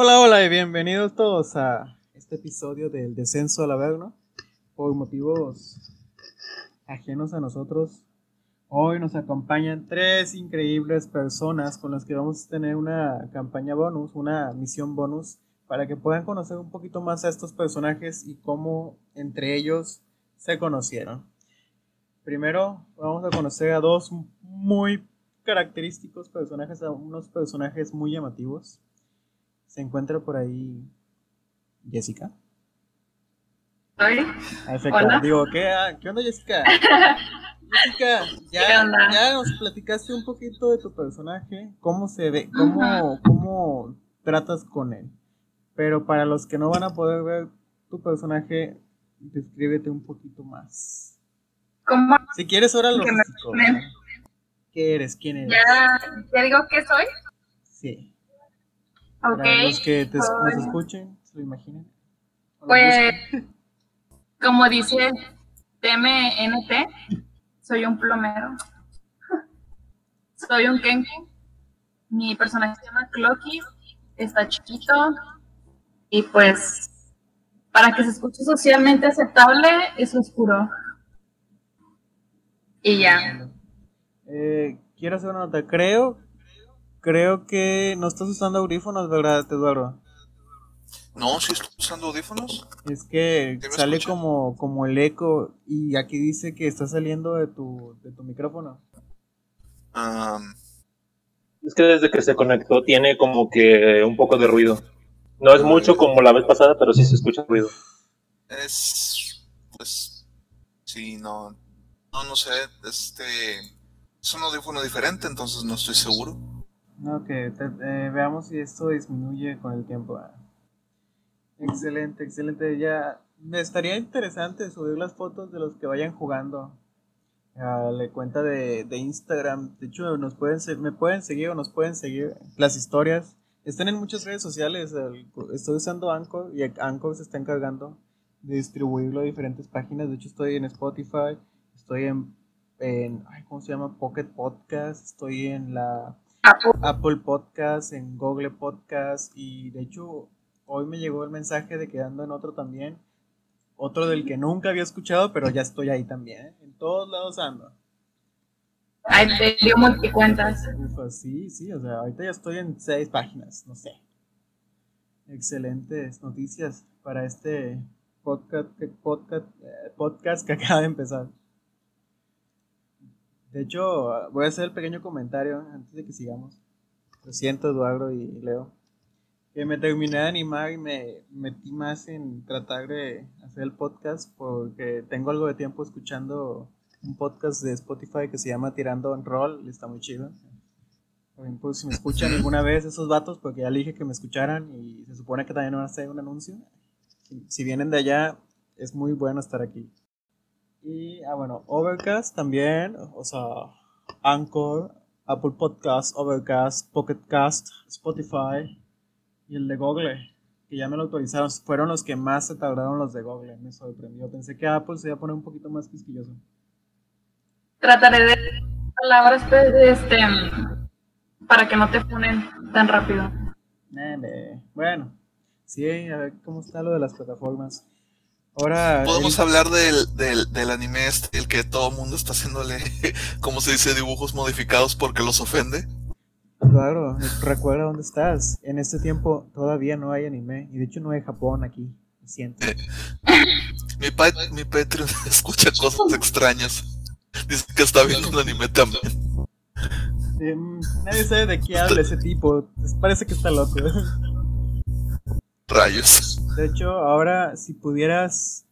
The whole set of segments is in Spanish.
Hola, hola y bienvenidos todos a este episodio del descenso al Averno. Por motivos ajenos a nosotros, hoy nos acompañan tres increíbles personas con las que vamos a tener una campaña bonus, una misión bonus, para que puedan conocer un poquito más a estos personajes y cómo entre ellos se conocieron. Primero vamos a conocer a dos muy característicos personajes, a unos personajes muy llamativos. Se encuentra por ahí Jessica. ¿Hoy? Hola. Digo, ¿qué, ah, ¿qué onda Jessica? Jessica, ya, ya nos platicaste un poquito de tu personaje, cómo se ve, cómo, cómo tratas con él. Pero para los que no van a poder ver tu personaje, descríbete un poquito más. ¿Cómo? Si quieres, ahora lo. ¿Qué eres? ¿Quién eres? ¿Ya, digo qué soy? Sí. Ok. Para los que te, nos escuchen, se lo imaginen. Pues, como dice TMNT, soy un plomero. Soy un Kenku. Mi personaje se llama Clocky. Está chiquito. Y pues, para que se escuche socialmente aceptable, es oscuro. Y ya. Eh, quiero hacer una nota. Creo, creo que no estás usando audífonos, ¿verdad, Eduardo? No, sí estoy usando audífonos. Es que sale como, como el eco y aquí dice que está saliendo de tu, de tu micrófono. Es que desde que se conectó tiene como que un poco de ruido. No es mucho como la vez pasada, pero sí se escucha ruido. Es, pues, sí, no, no, no sé, este, es un audífono diferente, entonces no estoy seguro. Ok, eh, veamos si esto disminuye con el tiempo. Excelente, excelente. Ya me estaría interesante subir las fotos de los que vayan jugando a la cuenta de, Instagram. De hecho, nos pueden me pueden seguir o nos pueden seguir las historias. Están en muchas redes sociales. estoy usando Anchor y Anchor se está encargando de distribuirlo a diferentes páginas. De hecho, estoy en Spotify, estoy en, en ¿cómo se llama? Pocket Podcast, estoy en la Apple. Apple Podcast, en Google Podcast y de hecho hoy me llegó el mensaje de que ando en otro también. Otro del que nunca había escuchado, pero ya estoy ahí también. ¿eh? En todos lados ando. Ay, te dio multicuentas. sí, sí, o sea, ahorita ya estoy en seis páginas, no sé. Excelentes noticias para este podcast, podcast, eh, podcast que acaba de empezar. De hecho, voy a hacer el pequeño comentario antes de que sigamos. Lo siento, Eduardo y Leo que me terminé de animar y me metí más en tratar de hacer el podcast porque tengo algo de tiempo escuchando un podcast de Spotify que se llama Tirando en Roll está muy chido. Ejemplo, si me escuchan alguna vez esos vatos, porque ya le dije que me escucharan y se supone que también van a hacer un anuncio. Si, vienen de allá, es muy bueno estar aquí. Y, ah, bueno, Overcast también, o sea, Anchor, Apple Podcast, Overcast, Pocket Cast, Spotify, y el de Google, que ya me lo autorizaron, fueron los que más se tardaron los de Google. Me sorprendió. Pensé que Apple se iba a poner un poquito más quisquilloso. Trataré de palabras este, para que no te ponen tan rápido. Bueno, sí, a ver cómo está lo de las plataformas. Ahora. Podemos hablar del, del, del, anime este, el que todo mundo está haciéndole, como se dice, dibujos modificados porque los ofende. Claro, recuerda dónde estás. En este tiempo todavía no hay anime. Y de hecho no hay Japón aquí. Lo siento. mi, pa mi Patreon escucha cosas extrañas. Dice que está viendo un anime también. Em, nadie sabe de qué habla ese tipo. Parece que está loco. Rayos. De hecho, ahora si pudieras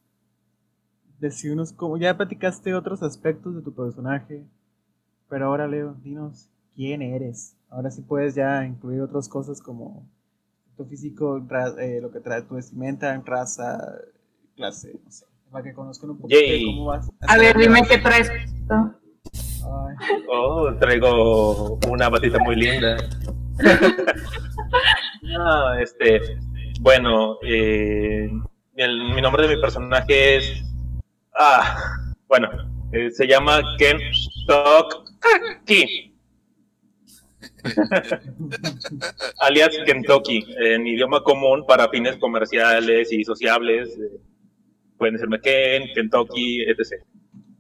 decirnos cómo... Ya platicaste otros aspectos de tu personaje. Pero ahora, Leo, dinos quién eres. Ahora sí puedes ya incluir otras cosas como tu físico, eh, lo que trae tu vestimenta, raza, clase, no sé, para que conozcan un poquito de cómo vas. A, ver, dime qué traes. Oh, traigo una batita muy linda. no, este, bueno, eh, mi nombre de mi personaje es, ah, bueno, eh, se llama Ken Stock alias Kentucky, en idioma común para fines comerciales y sociables. eh, pueden decir McKen, Kentucky, etc.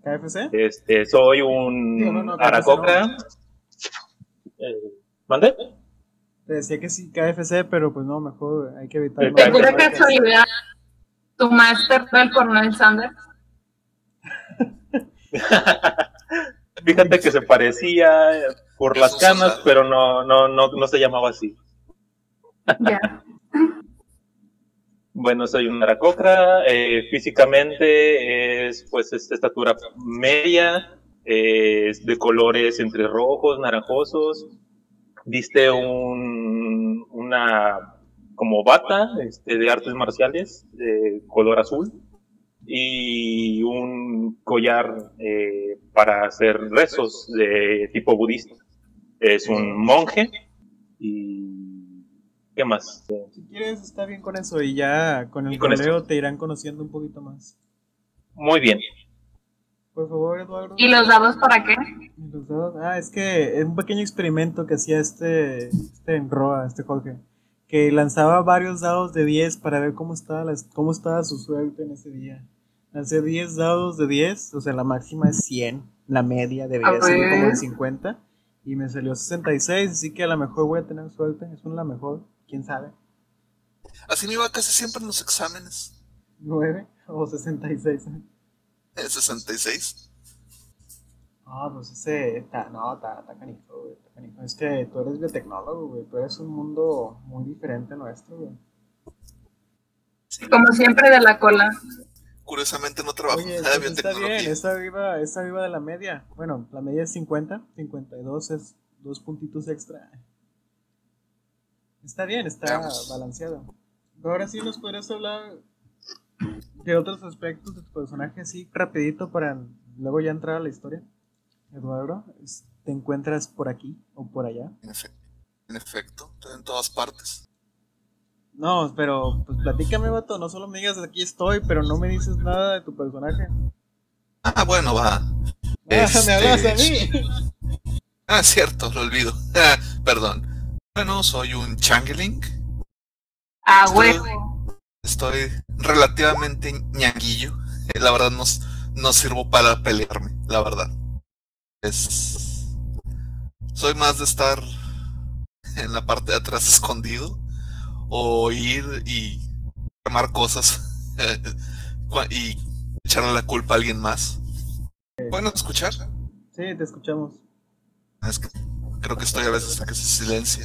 KFC. Este, soy un no, no, aracocra. Eh, ¿Mande? Te decía que sí, KFC, pero pues no, mejor hay que evitar. Exacto. De pura casualidad, tu máster fue el coronel Sanders. Fíjate que se parecía por las canas, pero no, no, no, no se llamaba así. Ya. Bueno, soy un aracocra, eh, físicamente es pues esta estatura media, eh, es de colores entre rojos, naranjosos, viste un, una como bata este, de artes marciales de color azul y un collar eh, para hacer rezos de tipo budista. Es un monje y ¿qué más? Si quieres, está bien con eso y ya con el Y con esto. goleo te irán conociendo un poquito más. Muy bien. Por favor, Eduardo. ¿Y los dados para qué? ¿Y los dados? Ah, es que es un pequeño experimento que hacía este, este en Roa, este Jorge, que lanzaba varios dados de 10 para ver cómo estaba, la- cómo estaba su suerte en ese día. Lancé 10 dados de 10, o sea, la máxima es 100, la media debería ser como de ver. 50, y me salió 66, así que a lo mejor voy a tener suerte, es una la mejor, quién sabe, Así me iba casi siempre en los exámenes. 9 o 66. Eh, 66. Ah, pues ese, está, no, está, está canijo, güey, está canijo. Es que tú eres biotecnólogo, güey, tú eres un mundo muy diferente nuestro, güey. Como siempre de la cola. Curiosamente no trabajo Oye, en nada de pues está bien, biotecnología. está arriba, está arriba de la media. Bueno, la media es 50, 52 es dos puntitos extra. Está bien, está balanceado. Ahora sí nos podrías hablar de otros aspectos de tu personaje así rapidito para luego ya entrar a la historia. Eduardo, ¿te encuentras por aquí o por allá? En, efe- en efecto, estoy en todas partes. No, pero pues platícame, vato, no solo me digas aquí estoy, pero no me dices nada de tu personaje. Ah, bueno, va. Ah, Este- me hablas a mí. Ah, cierto, lo olvido. Ah, perdón. Bueno, soy un changeling. A Estoy- huevo. Estoy relativamente ñanguillo. Eh, La verdad no, no sirvo para pelearme, la verdad. Es. Soy más de estar en la parte de atrás escondido. O ir y armar cosas. y echarle la culpa a alguien más. Bueno, escuchar. Sí, te escuchamos. Es que creo que estoy a veces hasta que se silencia.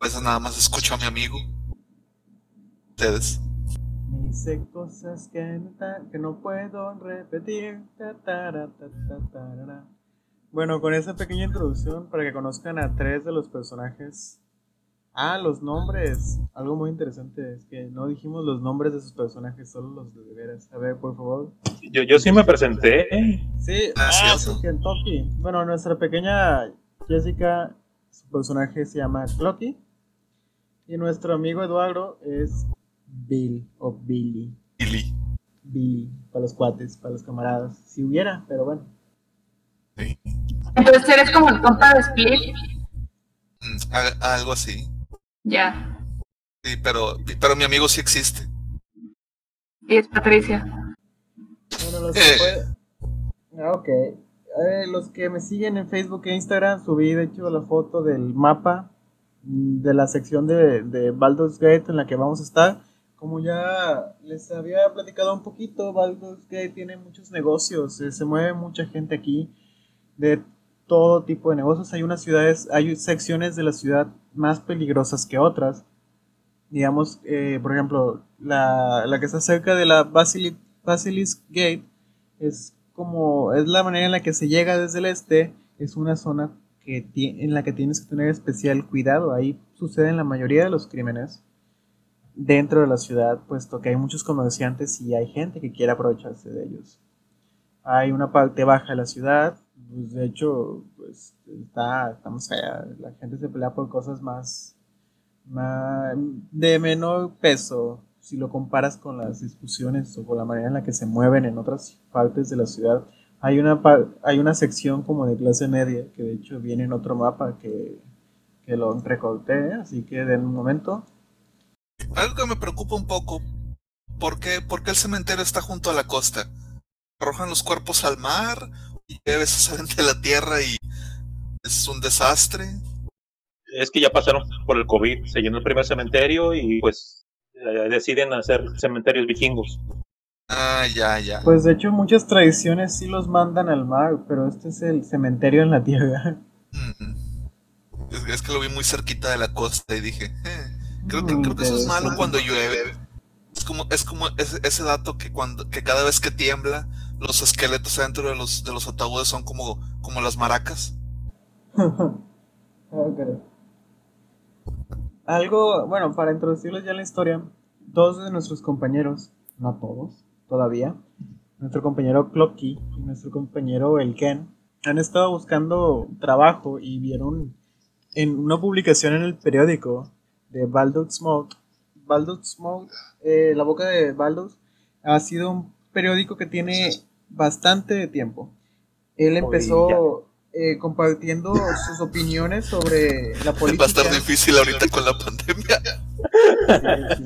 A veces nada más escucho a mi amigo. Ustedes. Dice cosas que no, que no puedo repetir. Ta, ta, ta. Bueno, con esa pequeña introducción para que conozcan a tres de los personajes. Ah, los nombres. Algo muy interesante es que no dijimos los nombres de sus personajes, solo los de veras. A ver, por favor. Yo, yo sí me presenté. Sí, Ah, ah, sí, Kentucky. Bueno, nuestra pequeña Jessica, su personaje se llama Clocky. Y nuestro amigo Eduardo es Bill o Billy. Billy. Billy, para los cuates, para los camaradas. Si hubiera, pero bueno. Sí. Entonces eres como el compa de Split. Mm, a- algo así. Ya. Sí, pero, pero mi amigo sí existe. Y es Patricia. Bueno, los que Eh. puede- Ah, ok. Eh, los que me siguen en Facebook e Instagram, subí de hecho la foto del mapa de la sección de, de Baldur's Gate en la que vamos a estar. Como ya les había platicado un poquito, Baldur's Gate tiene muchos negocios, eh, se mueve mucha gente aquí de todo tipo de negocios. Hay unas ciudades, hay secciones de la ciudad más peligrosas que otras. Digamos, eh, por ejemplo, la, la que está cerca de la Basili- Basilisk Gate es como, es la manera en la que se llega desde el este, es una zona que en la que tienes que tener especial cuidado. Ahí suceden la mayoría de los crímenes dentro de la ciudad, puesto que hay muchos comerciantes y hay gente que quiere aprovecharse de ellos. Hay una parte baja de la ciudad, pues, de hecho, pues está, estamos allá, la gente se pelea por cosas más, más de menor peso si lo comparas con las discusiones o con la manera en la que se mueven en otras partes de la ciudad. Hay una, hay una sección como de clase media que de hecho viene en otro mapa que que lo recorté, así que de un momento. Algo que me preocupa un poco, ¿por qué, ¿por qué el cementerio está junto a la costa? ¿Arrojan los cuerpos al mar? ¿Y a veces salen de la tierra y es un desastre? Es que ya pasaron por el COVID, se llenó el primer cementerio y pues eh, deciden hacer cementerios vikingos. Ah, ya, ya. Pues de hecho muchas tradiciones sí los mandan al mar, pero este es el cementerio en la tierra. Mm. Es, es que lo vi muy cerquita de la costa y dije, eh, creo, que, creo que eso es malo cuando llueve. Es como, es como ese, ese dato que cuando, que cada vez que tiembla, los esqueletos dentro de los, de los ataúdes son como, como las maracas. Algo, bueno, para introducirles ya la historia, dos de nuestros compañeros, no todos, todavía, nuestro compañero Clocky y nuestro compañero El Ken, han estado buscando trabajo y vieron en una publicación en el periódico de Baldur's Smoke, Baldur's Smoke, eh, la boca de Baldur's, ha sido un periódico que tiene bastante tiempo. Él empezó eh, compartiendo sus opiniones sobre la Va a política. estar difícil ahorita con la pandemia. Sí, sí.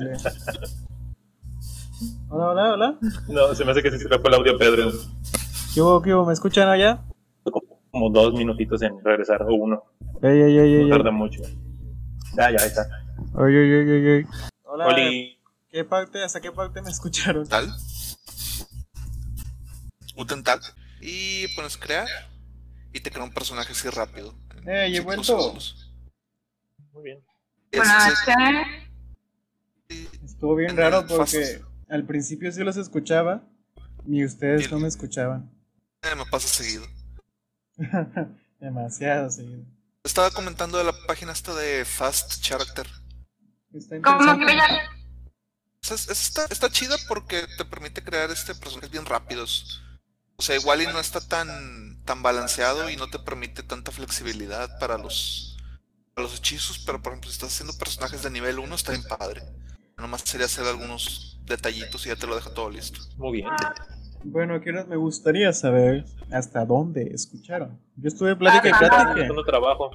Hola, hola, hola. No, se me hace que se fue el audio, Pedro. ¿Qué hubo, qué hubo? ¿Me escuchan allá? Como dos minutitos en regresar, o uno. Ey, ey, ey, No ey. tarda mucho. Ya, ya, ahí está. Ay, ay, ay, ay. Hola, Oli, ¿qué parte, hasta qué parte me escucharon? Tal. Guten Tag. Y pones crear. Y te crea un personaje así rápido. Eh, y he vuelto. segundos. muy bien. Bueno, Estuvo bien raro porque al principio sí los escuchaba y ustedes no me escuchaban. eh, me pasa seguido. Demasiado seguido. Estaba comentando de la página esta de Fast Character. Está ¿cómo interesante. que ya? Está, está chida porque te permite crear este personajes bien rápidos. O sea, igual y no está tan, tan balanceado y no te permite tanta flexibilidad para los, para los hechizos, pero por ejemplo, si estás haciendo personajes de nivel 1 está bien padre. Nomás sería hacer algunos detallitos y ya te lo deja todo listo. Muy bien. Bueno, quiero, me gustaría saber hasta dónde escucharon. Yo estuve plática y plática. Trabajo.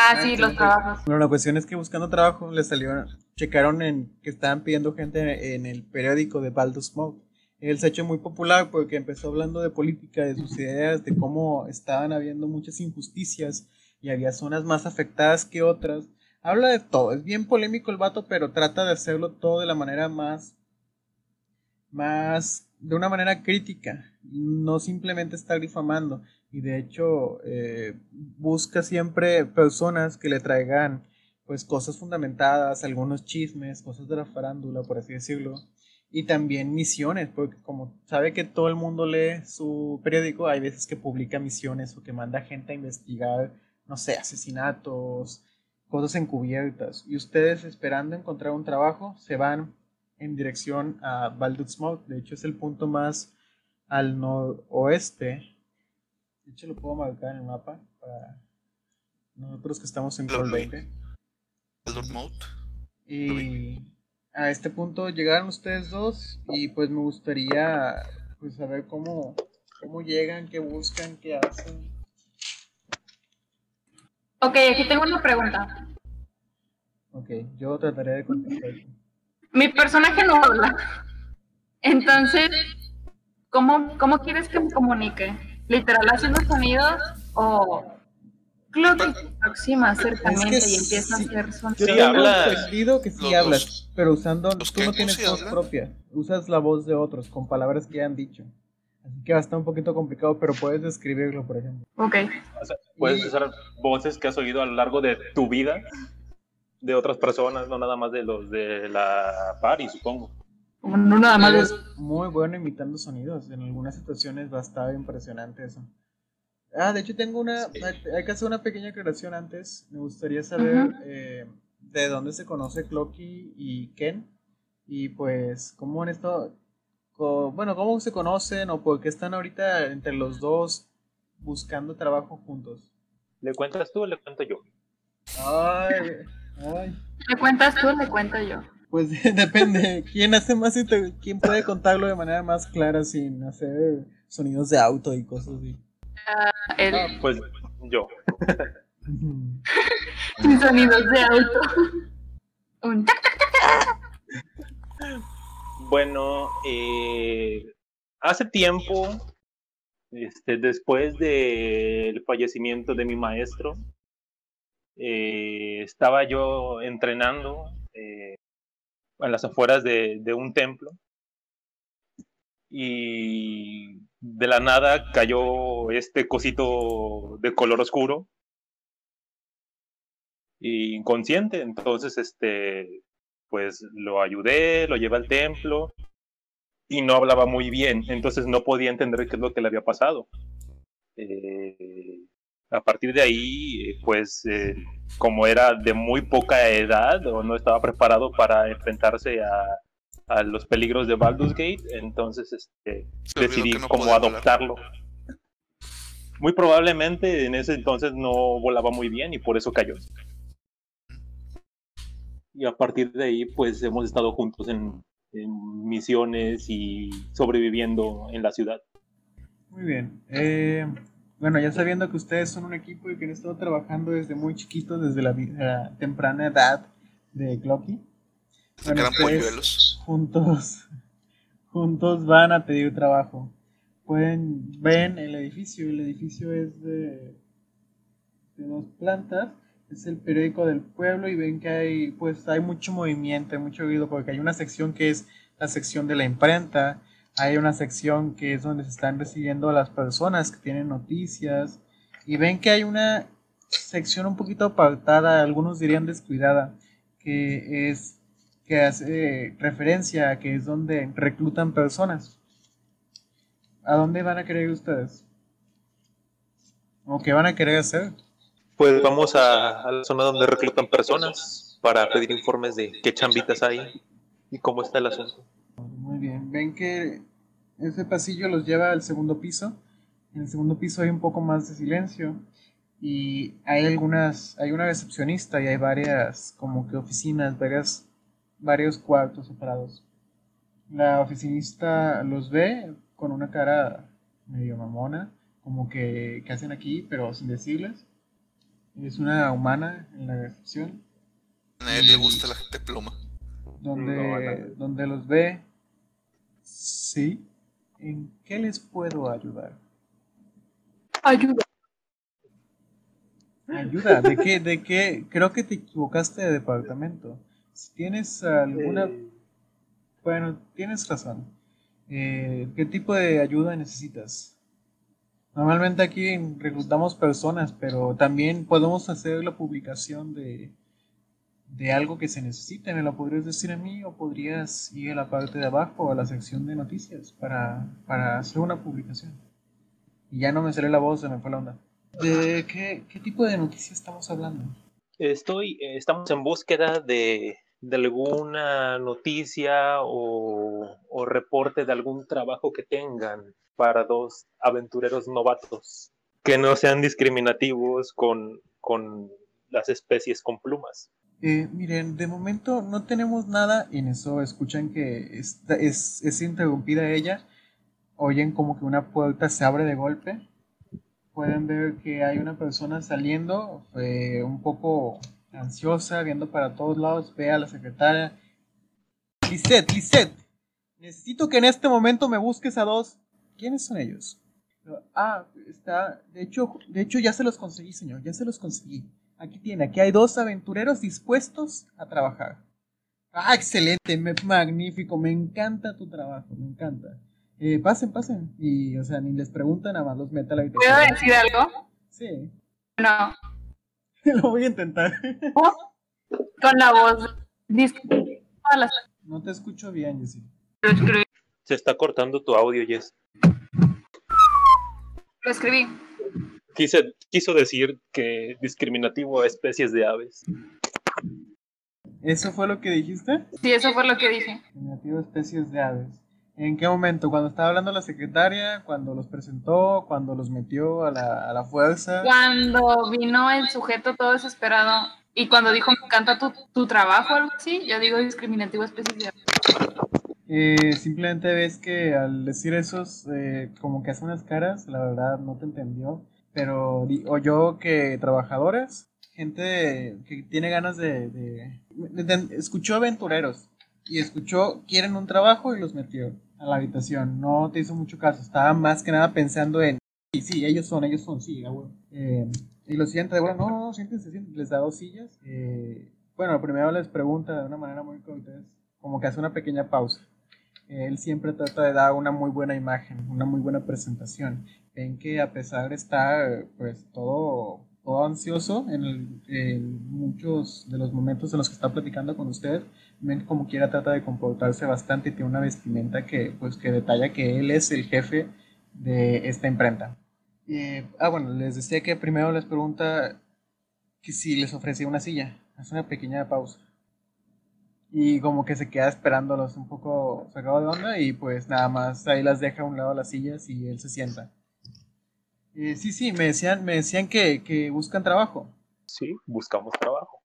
Ah, sí, los trabajos. Bueno, la cuestión es que buscando trabajo les salieron, checaron en que estaban pidiendo gente en el periódico de Baldur's Smoke. Él se ha hecho muy popular porque empezó hablando de política, de sus ideas, de cómo estaban habiendo muchas injusticias y había zonas más afectadas que otras. Habla de todo, es bien polémico el vato, pero trata de hacerlo todo de la manera más, más, de una manera crítica, no simplemente está difamando. Y de hecho, eh, busca siempre personas que le traigan pues cosas fundamentadas, algunos chismes, cosas de la farándula, por así decirlo. Y también misiones, porque como sabe que todo el mundo lee su periódico, hay veces que publica misiones o que manda gente a investigar, no sé, asesinatos, cosas encubiertas. Y ustedes esperando encontrar un trabajo, se van en dirección a Baldur's Smoke. De hecho, es el punto más al noroeste. De hecho, lo puedo marcar en el mapa para nosotros que estamos en Lo Call vi. 20. Elder Mode. Y a este punto llegaron ustedes dos y pues me gustaría pues saber cómo, cómo llegan, qué buscan, qué hacen. Ok, aquí tengo una pregunta. Ok, yo trataré de contestar. Mi personaje no habla. Entonces, ¿cómo, cómo quieres que me comunique? ¿Literal haciendo sonidos o creo que se aproxima cercamente y empieza a sí, hacer sonidos? Yo Sí, tengo hablas. entendido que sí Los- hablas, pero usando, los tú no que tienes voz hablan. propia, usas la voz de otros con palabras que ya han dicho. Así que va a estar un poquito complicado, pero puedes describirlo, por ejemplo. Ok. O sea, puedes Y- usar voces que has oído a lo largo de tu vida de otras personas, no nada más de los de la party, supongo. No nada más es- muy bueno imitando sonidos. En algunas situaciones va a estar impresionante eso. Ah, de hecho tengo una... Sí. Hay que hacer una pequeña aclaración antes. Me gustaría saber Ujú. eh, de dónde se conoce Clocky y Ken. Y pues, cómo estado... co- bueno, cómo se conocen o por qué están ahorita entre los dos buscando trabajo juntos. ¿Le cuentas tú o le cuento yo? Ay, ay. ¿Le cuentas tú o le cuento yo? Pues depende. ¿Quién hace más inter- quién puede contarlo de manera más clara sin hacer sonidos de auto y cosas así? Él. Pues yo. Sin sonidos de auto. Un tac, tac, tac, tac. Bueno, eh, hace tiempo, este, después del fallecimiento de mi maestro, eh, estaba yo entrenando eh, en las afueras de, un templo y de la nada cayó este cosito de color oscuro y inconsciente. Entonces, este, pues lo ayudé, lo llevé al templo y no hablaba muy bien, entonces no podía entender qué es lo que le había pasado. Eh, a partir de ahí, pues eh, como era de muy poca edad o no estaba preparado para enfrentarse a, a los peligros de Baldur's Gate, entonces este, decidí no como volar. adoptarlo. Muy probablemente en ese entonces no volaba muy bien y por eso cayó. Y a partir de ahí, pues hemos estado juntos en, en misiones y sobreviviendo en la ciudad. Muy bien. Eh, bueno, ya sabiendo que ustedes son un equipo y que han estado trabajando desde muy chiquitos, desde la, temprana edad de Clocky, ustedes polluelos. juntos, juntos van a pedir trabajo. Pueden, ven el edificio, el edificio es de, de dos plantas, es el periódico del pueblo y ven que hay, pues hay mucho movimiento, hay mucho ruido, porque hay una sección que es la sección de la imprenta, hay una sección que es donde se están recibiendo las personas que tienen noticias y ven que hay una sección un poquito apartada, algunos dirían descuidada, que es que hace referencia a que es donde reclutan personas. ¿A dónde van a querer ustedes? ¿O qué van a querer hacer? Pues vamos a, a la zona donde reclutan personas para pedir informes de qué chambitas hay y cómo está el asunto. Muy bien. Ven que ese pasillo los lleva al segundo piso. En el segundo piso hay un poco más de silencio y hay algunas, hay una recepcionista y hay varias como que oficinas, varias, varios cuartos separados. La oficinista los ve con una cara medio mamona, como que, ¿qué hacen aquí? Pero sin decirles. Es una humana en la recepción A él le gusta la gente pluma. donde, No, donde los ve. Sí. ¿En qué les puedo ayudar? Ayuda. Ayuda, ¿de qué? ¿De qué? Creo que te equivocaste de departamento. Si tienes alguna... Eh, Bueno, tienes razón. Eh, ¿Qué tipo de ayuda necesitas? Normalmente aquí reclutamos personas, pero también podemos hacer la publicación de, de algo que se necesite. ¿Me lo podrías decir a mí o podrías ir a la parte de abajo, a la sección de noticias, para, para hacer una publicación? Y ya no me salió la voz, se me fue la onda. ¿De qué, qué tipo de noticias estamos hablando? Estoy, eh, estamos en búsqueda de, de alguna noticia o, o reporte de algún trabajo que tengan para dos aventureros novatos que no sean discriminativos con, con las especies con plumas. Eh, miren, de momento no tenemos nada. Y en eso escuchan que está- es, es interrumpida ella. Oyen como que una puerta se abre de golpe. Pueden ver que hay una persona saliendo, eh, un poco ansiosa, viendo para todos lados. Ve a la secretaria. Lisette, Lisette, necesito que en este momento me busques a dos. ¿Quiénes son ellos? Ah, está. De hecho, de hecho ya se los conseguí, señor. Ya se los conseguí. Aquí tiene, aquí hay dos aventureros dispuestos a trabajar. Ah, excelente, me- magnífico, me encanta tu trabajo, me encanta. Eh, pasen, pasen. Y, o sea, ni les preguntan, nada más los mete a la ¿Puedo decir algo? Sí, No. lo voy a intentar. Con la voz. No te escucho bien, Jessy. Lo escribí. Se está cortando tu audio, Jess. Lo escribí. Quise, quiso decir que discriminativo a especies de aves. ¿Eso fue lo que dijiste? Sí, eso fue lo que dije. Negativo especies de aves. ¿En qué momento? ¿Cuando estaba hablando la secretaria? ¿Cuando los presentó? ¿Cuando los metió a la, a la fuerza? Cuando vino el sujeto todo desesperado y cuando dijo me encanta tu, tu trabajo o algo así, yo digo discriminativo especial. Eh, simplemente ves que al decir esos, eh, como que hace unas caras, la verdad no te entendió. Pero o yo que trabajadores, gente que tiene ganas de, escuchó aventureros y escuchó quieren un trabajo y los metió a la habitación. No te hizo mucho caso, estaba más que nada pensando en sí, sí, ellos son, ellos son, sí, a huevo. Eh, y lo sienta de bueno, no, no, no, siéntense, siéntense. Les da dos sillas. Eh, bueno, primero les pregunta de una manera muy cortés, como que hace una pequeña pausa. Él siempre trata de dar una muy buena imagen, una muy buena presentación. Ven que a pesar de estar pues todo, todo ansioso en, en muchos de los momentos en los que está platicando con usted, ven como quiera trata de comportarse bastante y tiene una vestimenta que pues que detalla que él es el jefe de esta imprenta. Ah, bueno, les decía que primero les pregunta que si les ofrecía una silla. Hace una pequeña pausa. Y como que se queda esperándolos un poco sacado de onda y pues nada más ahí las deja a un lado las sillas y él se sienta. Eh, sí, sí, me decían, me decían que, que buscan trabajo. Sí, buscamos trabajo.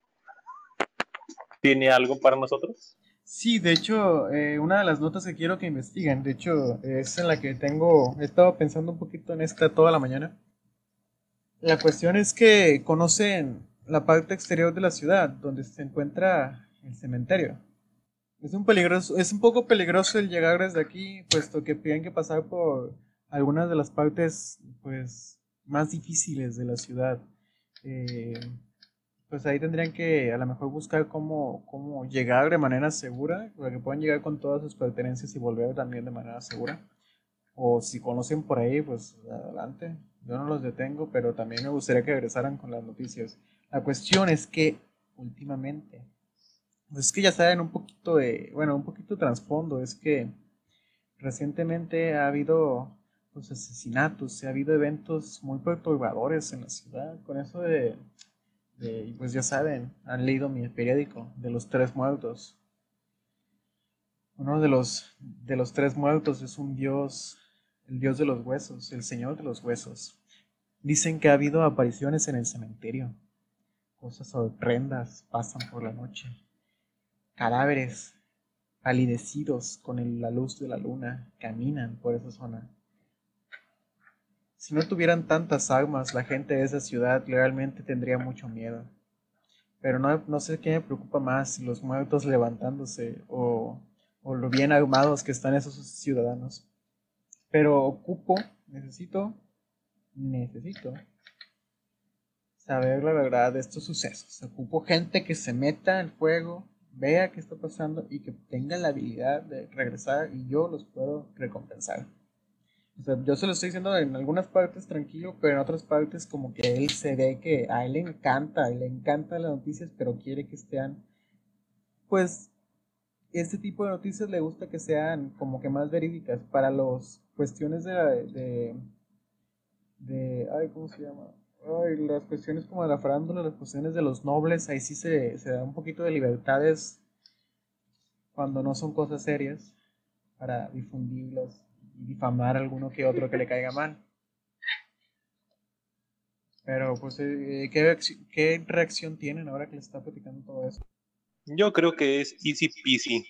¿Tiene algo para nosotros? Sí, de hecho, eh, una de las notas que quiero que investiguen, de hecho, es en la que tengo, he estado pensando un poquito en esta toda la mañana. La cuestión es que conocen la parte exterior de la ciudad, donde se encuentra el cementerio. Es un peligroso, es un poco peligroso el llegar desde aquí, puesto que tienen que pasar por algunas de las partes, pues, más difíciles de la ciudad. Eh, pues ahí tendrían que a lo mejor buscar cómo, cómo llegar de manera segura, para que puedan llegar con todas sus pertenencias y volver también de manera segura. O si conocen por ahí, pues adelante. Yo no los detengo, pero también me gustaría que regresaran con las noticias. La cuestión es que últimamente, pues es que ya saben un poquito de, bueno, un poquito de trasfondo, es que recientemente ha habido pues asesinatos, ha habido eventos muy perturbadores en la ciudad, con eso de pues ya saben, han leído mi periódico de los tres muertos. Uno de los, de los tres muertos es un dios, el dios de los huesos, el señor de los huesos. Dicen que ha habido apariciones en el cementerio. Cosas horrendas pasan por la noche. Cadáveres palidecidos con la luz de la luna caminan por esa zona. Si no tuvieran tantas armas, la gente de esa ciudad realmente tendría mucho miedo. Pero no, no sé qué me preocupa más, los muertos levantándose o, o lo bien armados que están esos ciudadanos. Pero ocupo, necesito, necesito saber la verdad de estos sucesos. Ocupo gente que se meta al fuego, vea qué está pasando y que tenga la habilidad de regresar y yo los puedo recompensar. O sea, yo se lo estoy diciendo en algunas partes tranquilo, pero en otras partes como que él se ve que a él le encanta, le encantan las noticias, pero quiere que estén, pues, este tipo de noticias le gusta que sean como que más verídicas para las cuestiones de, de, de, ay, ¿cómo se llama? Ay, las cuestiones como de la farándula, las cuestiones de los nobles, ahí sí se, se da un poquito de libertades cuando no son cosas serias para difundirlas difamar a alguno que otro que le caiga mal. Pero, pues, eh, ¿qué, reacci- ¿qué reacción tienen ahora que les está platicando todo eso? Yo creo que es easy peasy.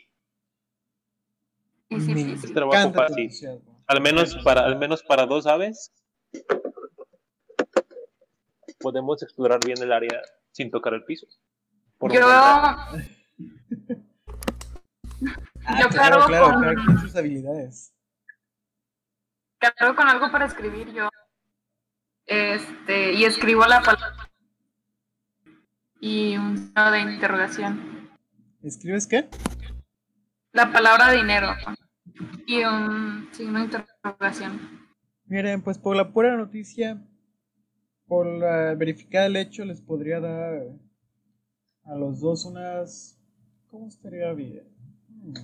Sí. trabajo encanta tu fácil. Al menos para, al menos para dos aves. Podemos explorar bien el área sin tocar el piso. Por Yo. Ah, Yo claro, cargo claro, con- quien sus habilidades. Cargo con algo para escribir yo. Este, y escribo la palabra y un signo de interrogación. ¿Escribes qué? La palabra dinero y un signo de interrogación. Miren, pues por la pura noticia, por la verificar el hecho, les podría dar a los dos unas. ¿Cómo estaría bien? Hmm,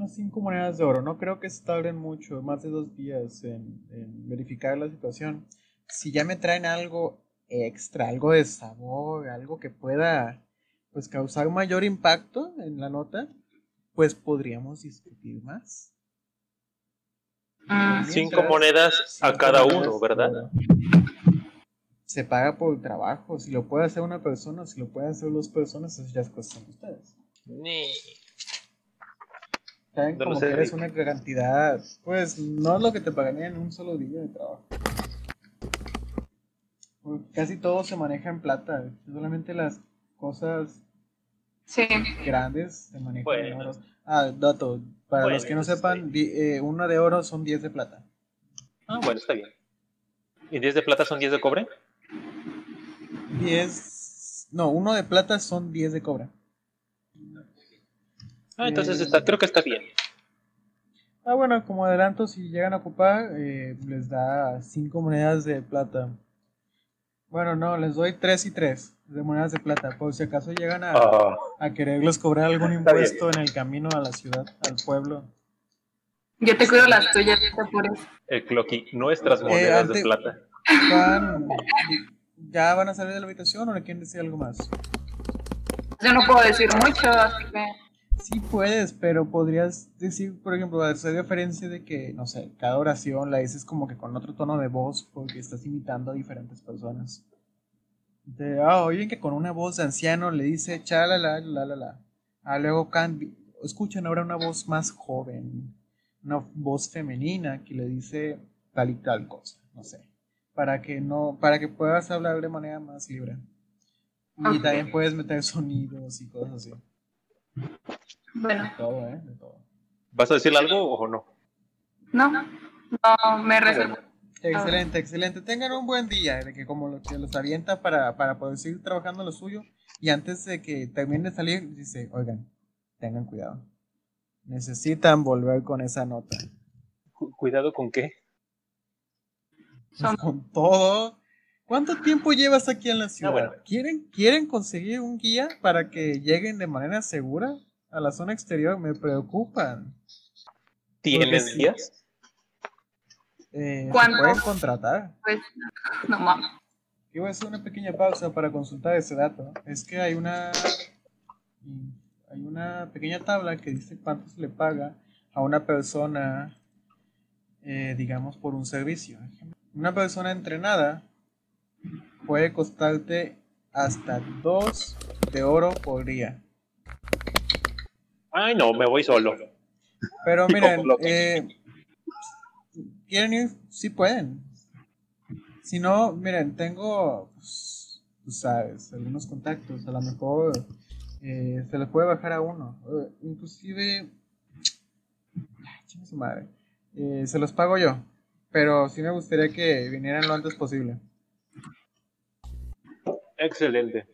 Unas cinco monedas de oro. No creo que se tarden mucho, más de dos días en, en verificar la situación. Si ya me traen algo extra, algo de sabor, algo que pueda pues causar mayor impacto en la nota, pues podríamos discutir más. Mm, Cinco monedas a Cinco cada monedas uno, ¿verdad? Se paga por trabajo. Si lo puede hacer una persona, si lo pueden hacer dos personas, eso ya es cuestión de ustedes. Ni. Saben como que eres una cantidad, pues no es lo que te pagarían en un solo día de trabajo. Porque casi todo se maneja en plata. Solamente las cosas Sí. grandes se manejan en oro. Ah, dato. Para Bueno, los que no pues, sepan, di- eh, una de oro son 10 de plata. Ah, bueno, está bien. ¿Y 10 de plata son 10 de cobre? 10. No, uno de plata son 10 de cobre. Ah, entonces Eh, está, creo que está bien. Ah, bueno, como adelanto, si llegan a ocupar, eh, les da 5 monedas de plata. Bueno, no, les doy 3 y 3 de monedas de plata, por si acaso llegan a, Ah, a quererles cobrar algún impuesto en el camino a la ciudad, al pueblo. Yo te cuido las tuyas, no te apures. Clocky, nuestras Eh, monedas ante- de plata. Van, ¿Ya van a salir de la habitación o le quieren decir algo más? Yo no puedo decir mucho, así que. Sí puedes, pero podrías decir, por ejemplo, hacer referencia de que, no sé, cada oración la dices como que con otro tono de voz porque estás imitando a diferentes personas. De, ah, oyen que con una voz de anciano le dice chalala, la, la, la. Ah, luego cambi- escuchan ahora una voz más joven, una voz femenina que le dice tal y tal cosa, no sé. Para que no, para que puedas hablar de manera más libre. Y Ok. también puedes meter sonidos y cosas así. Bueno, De todo, ¿eh? De todo. ¿Vas a decirle algo o no? no. No, me reservo. Excelente, excelente. Tengan un buen día, de que como lo que los avienta para, para poder seguir trabajando lo suyo. Y antes de que termine de salir, dice, oigan, tengan cuidado. Necesitan volver con esa nota. Cu- Cuidado con qué. Son- Con todo. ¿Cuánto tiempo llevas aquí en la ciudad? bueno. ¿Quieren, ¿Quieren conseguir un guía para que lleguen de manera segura a la zona exterior? Me preocupan. ¿Tienes días? Eh, se ¿Cuánto? pueden contratar. Pues, no mames. Y voy a hacer una pequeña pausa para consultar ese dato. Es que hay una hay una pequeña tabla que dice cuánto se le paga a una persona, eh, digamos, por un servicio. Una persona entrenada puede costarte hasta 2 de oro por día. Ay, no, me voy solo. Pero miren, eh, quieren ir, sí pueden. Si no, miren, tengo, pues, tú sabes, algunos contactos. A lo mejor eh, se les puede bajar a uno. Eh, inclusive, ay, su madre. Eh, se los pago yo. Pero sí me gustaría que vinieran lo antes posible. Excelente.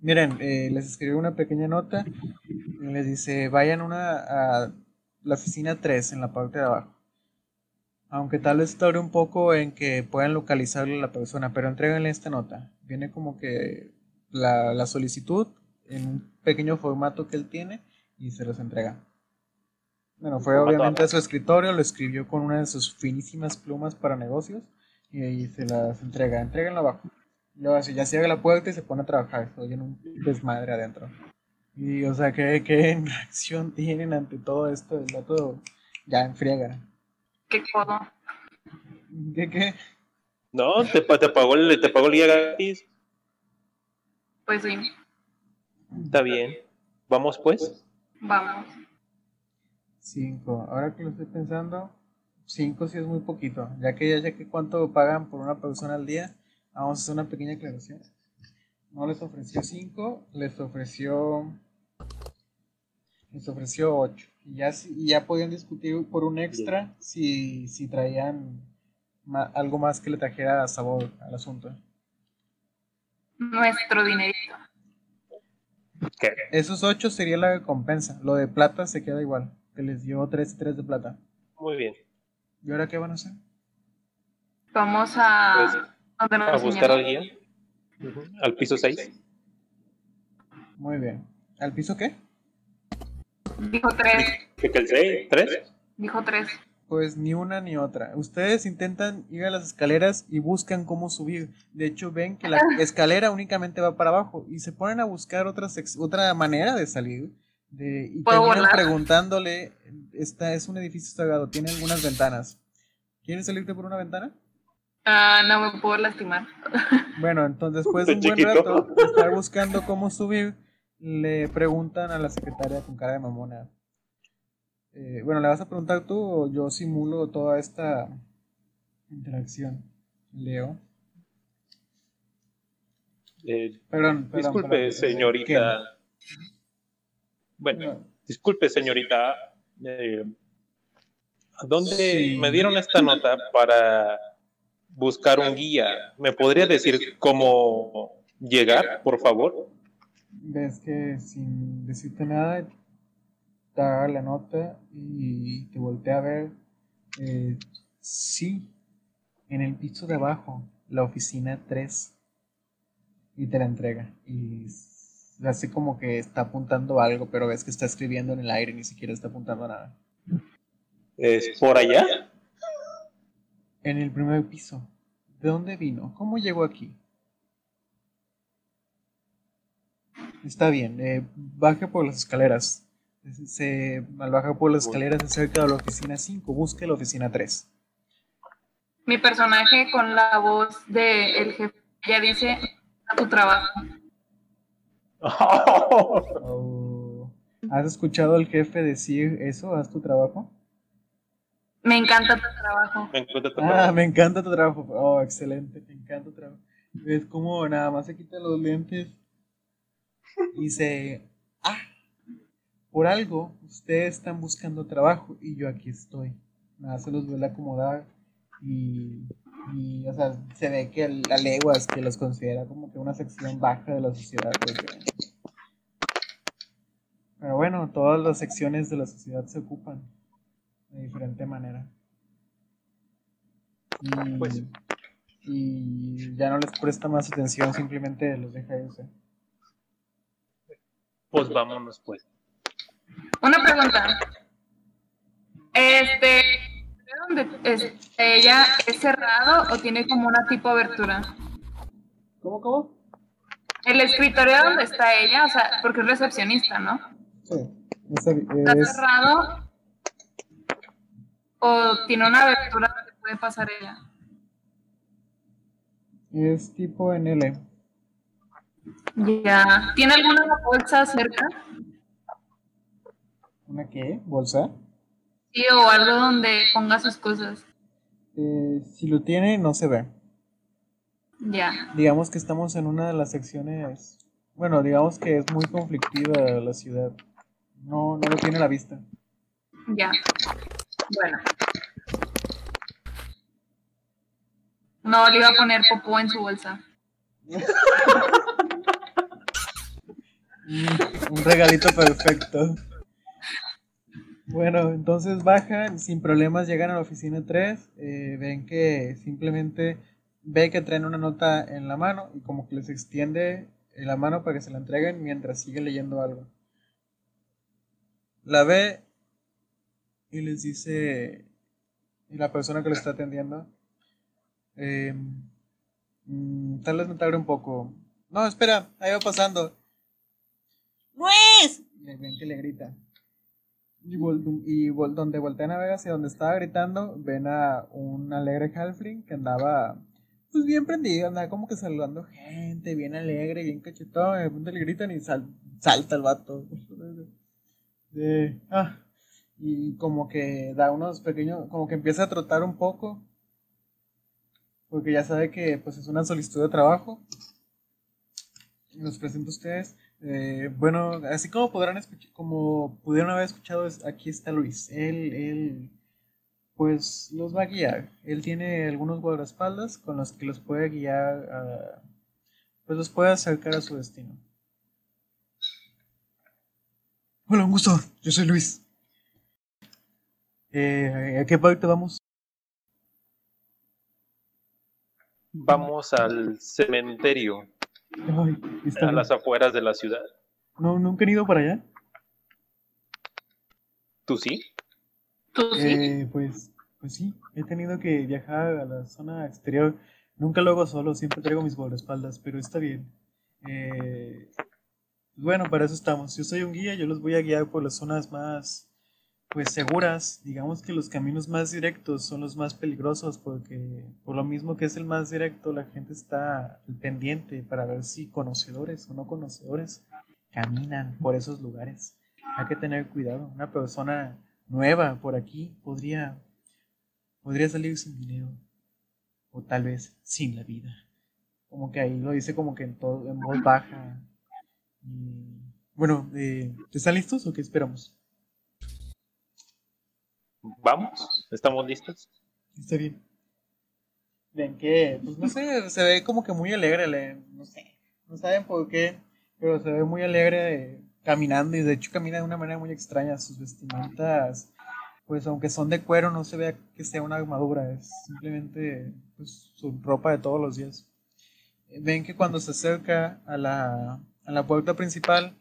Miren, eh, les escribí una pequeña nota les dice, vayan una a la oficina 3 en la parte de abajo. Aunque tal vez tarde un poco en que puedan localizarle a la persona, pero entréganle esta nota. Viene como que la, la solicitud en un pequeño formato que él tiene y se los entrega. Bueno, fue obviamente a A4. su escritorio, lo escribió con una de sus finísimas plumas para negocios y ahí se las entrega. Entréguenlo abajo. Luego así, ya cierra la puerta y se pone a trabajar. Estoy en un desmadre adentro. Y, o sea, ¿qué, qué reacción tienen ante todo esto? El dato ya enfriega. Qué codo. ¿Qué, qué? No, te, te pagó el, te pagó el guía gratis. Pues sí, Está bien. Vamos pues. vamos. Cinco. Ahora que lo estoy pensando, cinco sí es muy poquito. Ya que ya sé que cuánto pagan por una persona al día, vamos a hacer una pequeña aclaración. No les ofreció cinco, les ofreció. Les ofreció ocho. Y ya, si- y ya podían discutir por un extra si, si traían ma- algo más que le trajera sabor al asunto. Nuestro dinerito. ¿Qué? Esos ocho sería la recompensa. Lo de plata se queda igual. Que les dio tres y tres de plata. Muy bien. ¿Y ahora qué van a hacer? Vamos a. Pues, a buscar al guía. Al piso 6. Muy bien. ¿Al piso qué? Dijo tres. ¿Qué 6? ¿3? Dijo tres. Pues ni una ni otra. Ustedes intentan ir a las escaleras y buscan cómo subir. De hecho, ven que la escalera únicamente va para abajo y se ponen a buscar otra, otra manera de salir. De, y Puedo terminan volar. preguntándole, esta es un edificio sagrado, tiene algunas ventanas. ¿Quieres salirte por una ventana? Ah, no me puedo lastimar. Bueno, entonces después de un buen rato estar buscando cómo subir, le preguntan a la secretaria con cara de mamona. eh, bueno, ¿le vas a preguntar tú o yo simulo toda esta interacción? Leo. Eh, Perdón, perdón, disculpe, perdón. señorita. ¿Qué? Bueno, No. disculpe, señorita. eh, ¿a ¿Dónde Sí. me dieron esta nota para buscar un guía? ¿Me podría decir cómo llegar, por favor? Ves que sin decirte nada, te agarra la nota y te voltea a ver. Eh, sí, en el piso de abajo, la oficina 3. Y te la entrega. Y hace como que está apuntando algo, pero ves que está escribiendo en el aire, ni siquiera está apuntando a nada. ¿Es por allá? En el primer piso. ¿De dónde vino? ¿Cómo llegó aquí? Está bien, eh, baje por las escaleras. Se al bajar por las escaleras acerca de la oficina 5, busque la oficina 3. Mi personaje con la voz del jefe ya dice a tu trabajo. Oh, ¿Has escuchado al jefe decir eso? ¿Haz tu trabajo? Me encanta tu trabajo. Me encuentro Ah, me encanta tu trabajo. Oh, excelente, me encanta tu trabajo. Es como nada más se quita los lentes y dice, ah, por algo ustedes están buscando trabajo y yo aquí estoy. Nada, se los vuelve a acomodar y, y, o sea, se ve que el- a leguas que los considera como que una sección baja de la sociedad. porque- Pero bueno, todas las secciones de la sociedad se ocupan de diferente manera. Y, Pues- y ya no les presta más atención, simplemente los deja irse. Pues vámonos, pues. Una pregunta. Este, ¿de ¿dónde es, ella es cerrado o tiene como una tipo abertura? ¿Cómo, cómo? El escritorio donde está ella, o sea, porque es recepcionista, ¿no? Sí, está bi- ¿Está es, cerrado o tiene una abertura donde puede pasar ella? es tipo en L. Ya. ¿Tiene alguna bolsa cerca? ¿Una qué? ¿Bolsa? Sí, o algo donde ponga sus cosas. Eh, si lo tiene, no se ve. Ya. Digamos que estamos en una de las secciones. Bueno, digamos que es muy conflictiva la ciudad. No, no lo tiene a la vista. Ya. Bueno. No, le iba a poner popó en su bolsa. Un regalito perfecto. Bueno, entonces bajan, sin problemas llegan a la oficina 3, eh, ven que simplemente ve que traen una nota en la mano y como que les extiende en la mano para que se la entreguen mientras sigue leyendo algo. La ve y les dice, y la persona que lo está atendiendo, eh, mm, tal vez me tarde un poco. No, espera, ahí va pasando. ¡Luis! Y ven que le grita. Y, vol- y vol- donde voltean a ver hacia donde estaba gritando, ven a un alegre halfling que andaba, pues bien prendido, andaba como que saludando gente, bien alegre, bien cachetón. De repente le gritan y sal- salta el vato. Ah, y como que da unos pequeños, como que empieza a trotar un poco, porque ya sabe que pues es una solicitud de trabajo. Y Los presento a ustedes. Eh, bueno, así como podrán escuchar, como pudieron haber escuchado, es- aquí está Luis. Él, él, pues los va a guiar. Él tiene algunos guardaespaldas con los que los puede guiar, a- pues los puede acercar a su destino. Hola, un gusto. Yo soy Luis. Eh, ¿A qué parte vamos? Vamos al cementerio, Ay, está a las afueras de la ciudad. No, nunca he ido para allá. ¿Tú sí? ¿Tú sí? Eh, pues, pues sí, he tenido que viajar a la zona exterior. Nunca lo hago solo, siempre traigo mis guardaespaldas, pero está bien. Eh, bueno, para eso estamos. Yo soy un guía, yo los voy a guiar por las zonas más, pues, seguras. Digamos que los caminos más directos son los más peligrosos porque, por lo mismo que es el más directo, la gente está pendiente para ver si conocedores o no conocedores caminan por esos lugares. Hay que tener cuidado. Una persona nueva por aquí podría, podría salir sin dinero. O tal vez sin la vida. como que ahí lo dice como que en, todo, en voz baja. bueno, eh, ¿están listos o qué esperamos? Vamos, ¿estamos listos? Está bien. Ven que, pues no sé, se ve como que muy alegre, no sé, no saben por qué, pero se ve muy alegre caminando y de hecho camina de una manera muy extraña. Sus vestimentas, pues aunque son de cuero, no se ve que sea una armadura, es simplemente pues, su ropa de todos los días. Ven que cuando se acerca a la, a la puerta principal,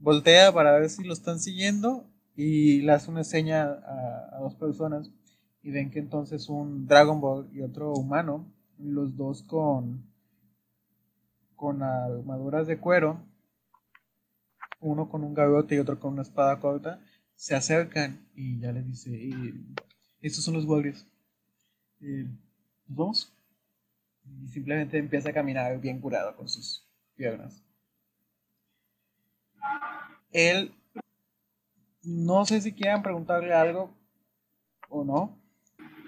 voltea para ver si lo están siguiendo y le hace una seña a, dos personas y ven que entonces un Dragon Ball y otro humano, los dos con, con armaduras de cuero, uno con un gaviota y otro con una espada corta, se acercan y ya les dice, estos son los guardias. ¿Nos vamos? Y simplemente empieza a caminar bien curado con sus piernas. Él, no sé si quieran preguntarle algo o no,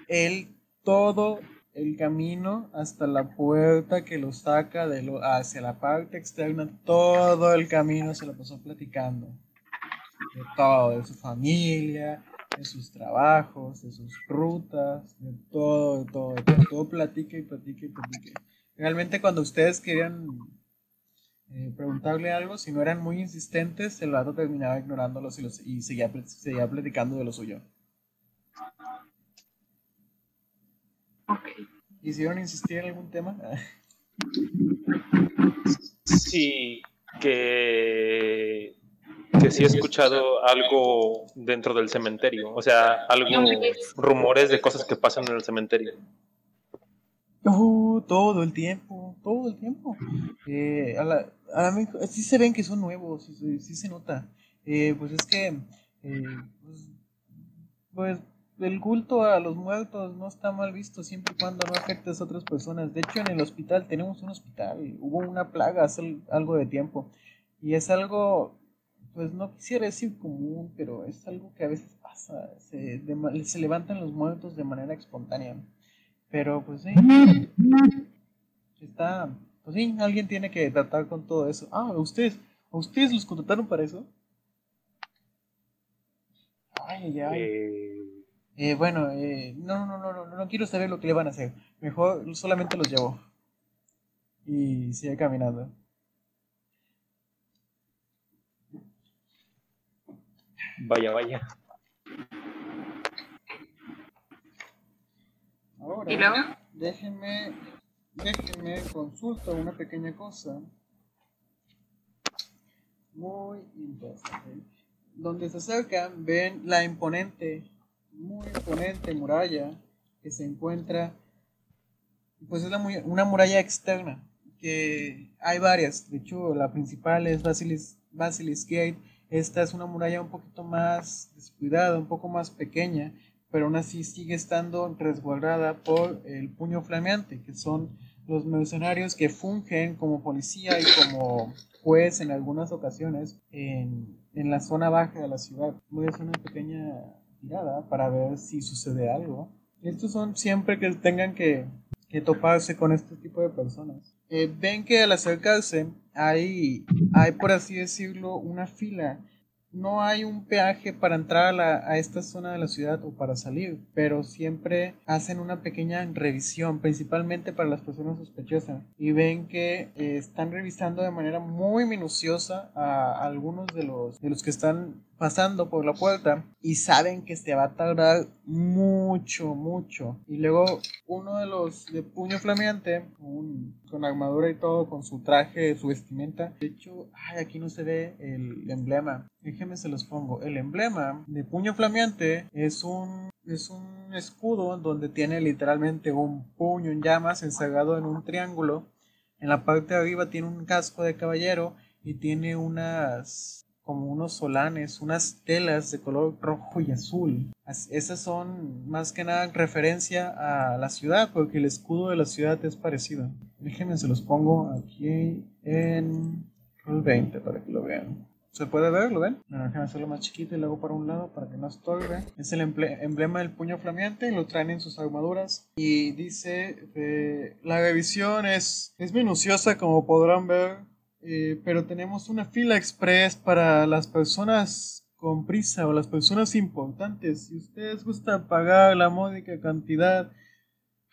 él todo el camino hasta la puerta que lo saca de lo, hacia la parte externa, todo el camino se lo pasó platicando. De todo, de su familia, de sus trabajos, de sus rutas, de todo, de todo, de todo, todo platica y y platica. Realmente cuando ustedes querían eh, preguntarle algo, si no eran muy insistentes, el vato terminaba ignorándolos y, los, y seguía, seguía platicando de lo suyo. ¿Quisieron insistir en algún tema? sí, que, que sí he escuchado algo dentro del cementerio. O sea, algo, rumores de cosas que pasan en el cementerio. Uh, todo el tiempo, todo el tiempo. Eh, a la, sí se ven que son nuevos, sí, se nota. Eh, pues es que, eh, pues, pues el culto a los muertos no está mal visto siempre y cuando no afectes a otras personas. De hecho, en el hospital tenemos un hospital, hubo una plaga hace algo de tiempo y es algo, pues no quisiera decir común, pero es algo que a veces pasa, se, se levantan los muertos de manera espontánea. Pero pues sí, está, pues sí, alguien tiene que tratar con todo eso. Ah, ustedes, ¿ustedes los contrataron para eso? Ay, ay, ay. Eh, eh, bueno, eh, no, no, no, no, no quiero saber lo que le van a hacer. Mejor solamente los llevo. Y sigue caminando. Vaya, vaya. Ahora, déjenme, déjenme consultar una pequeña cosa. Muy interesante. Donde se acercan, ven la imponente muy imponente muralla que se encuentra, pues es una muralla externa, que hay varias, de hecho la principal es Basilis, Basilis Gate, esta es una muralla un poquito más descuidada, un poco más pequeña, pero aún así sigue estando resguardada por el puño flameante, que son los mercenarios que fungen como policía y como juez en algunas ocasiones en, en la zona baja de la ciudad. Voy a hacer una pequeña para ver si sucede algo. Estos son siempre que tengan que, toparse con este tipo de personas. Eh, ven que al acercarse hay, hay, por así decirlo, una fila no hay un peaje para entrar a, esta zona de la ciudad o para salir, pero siempre hacen una pequeña revisión, principalmente para las personas sospechosas, y ven que eh, están revisando de manera muy minuciosa a, algunos de los, de los que están pasando por la puerta y saben que se va a tardar mucho, mucho. Y luego uno de los de puño flameante, con armadura y todo, con su traje, su vestimenta. De hecho, ay, aquí no se ve el emblema. Déjenme se los pongo. El emblema de puño flameante es un es un escudo donde tiene literalmente un puño en llamas encerrado en un triángulo. En la parte de arriba tiene un casco de caballero y tiene unas como unos solanes, unas telas de color rojo y azul. Esas son más que nada referencia a la ciudad, porque el escudo de la ciudad es parecido. Déjenme, se los pongo aquí en Roll 20 para que lo vean. ¿Se puede ver? ¿Lo ven? Bueno, hacerlo más chiquito y luego para un lado para que no estorbe. Es el emble- emblema del puño flameante, lo traen en sus armaduras. Y dice, eh, la revisión es, es minuciosa como podrán ver, eh, pero tenemos una fila express para las personas con prisa o las personas importantes. Si ustedes gustan pagar la módica cantidad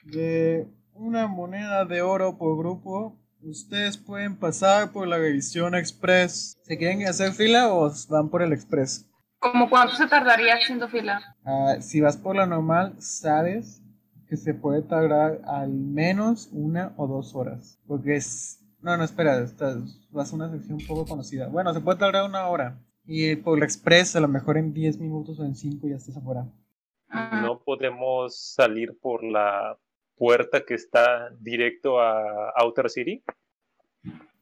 de una moneda de oro por grupo, ustedes pueden pasar por la revisión express. ¿Se quieren hacer fila o van por el express? ¿Cómo cuánto se tardaría haciendo fila? Ah, si vas por la normal, sabes que se puede tardar al menos una o dos horas. Porque es... No, no, espera, estás- vas a una sección poco conocida. Bueno, se puede tardar una hora. Y por la express, a lo mejor en 10 minutos o en 5 ya estás afuera. Ah, No podemos salir por la puerta que está directo a Outer City.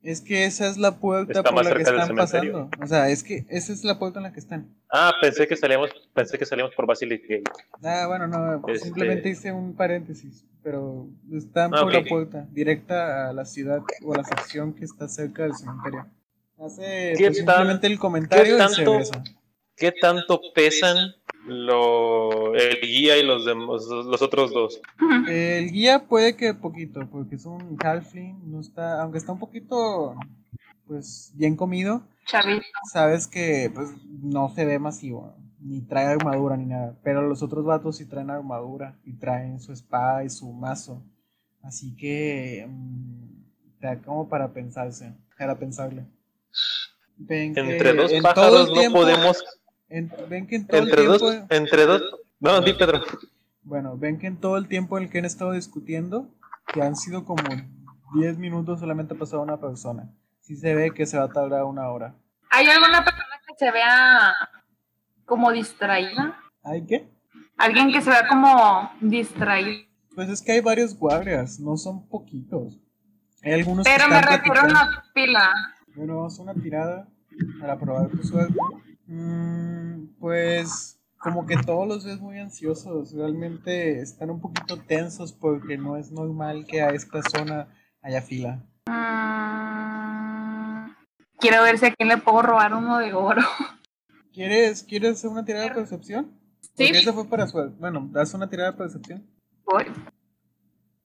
Es que esa es la puerta Está por la que están pasando. O sea, es que esa es la puerta en la que están. Ah, pensé que salíamos, pensé que salíamos por Basilic Gate. Ah, bueno, no, Este- simplemente hice un paréntesis, pero están Ah, por la ok. puerta, directa a la ciudad o a la sección que está cerca del cementerio. Hace ¿Qué pues, simplemente el comentario qué y se tanto-. ¿Qué tanto pesan lo, el guía y los, demos- los otros dos? El guía puede que poquito, porque es un halfling, no está, aunque está un poquito, pues, bien comido, Chavito. sabes que pues no se ve masivo, ni trae armadura ni nada. Pero los otros vatos sí traen armadura y traen su espada y su mazo. Así que mm, te da como para pensarse, para pensarle. Ven que Entre dos en todo pájaros el no tiempo- podemos. En- ven que en todo Entre el dos, tiempo, entre dos. No, di Pedro. bueno, ven que en todo el tiempo en el que han estado discutiendo, que han sido como 10 minutos solamente ha pasado una persona. Sí se ve que se va a tardar una hora. ¿Hay alguna persona que se vea como distraída? ¿Hay qué? Alguien que se vea como distraído. Pues es que hay varios guardias, no son poquitos. Hay algunos Pero que me refiero a una pila. Bueno, vamos a una tirada para probar tu suerte. Mm, pues como que todos los ves muy ansiosos. Realmente están un poquito tensos porque no es normal que a esta zona haya fila. Mm, quiero ver si a quién le puedo robar uno de oro. ¿Quieres, ¿Quieres hacer una tirada de percepción? Sí. Porque esa fue para suerte. Bueno, das una tirada de percepción. Voy.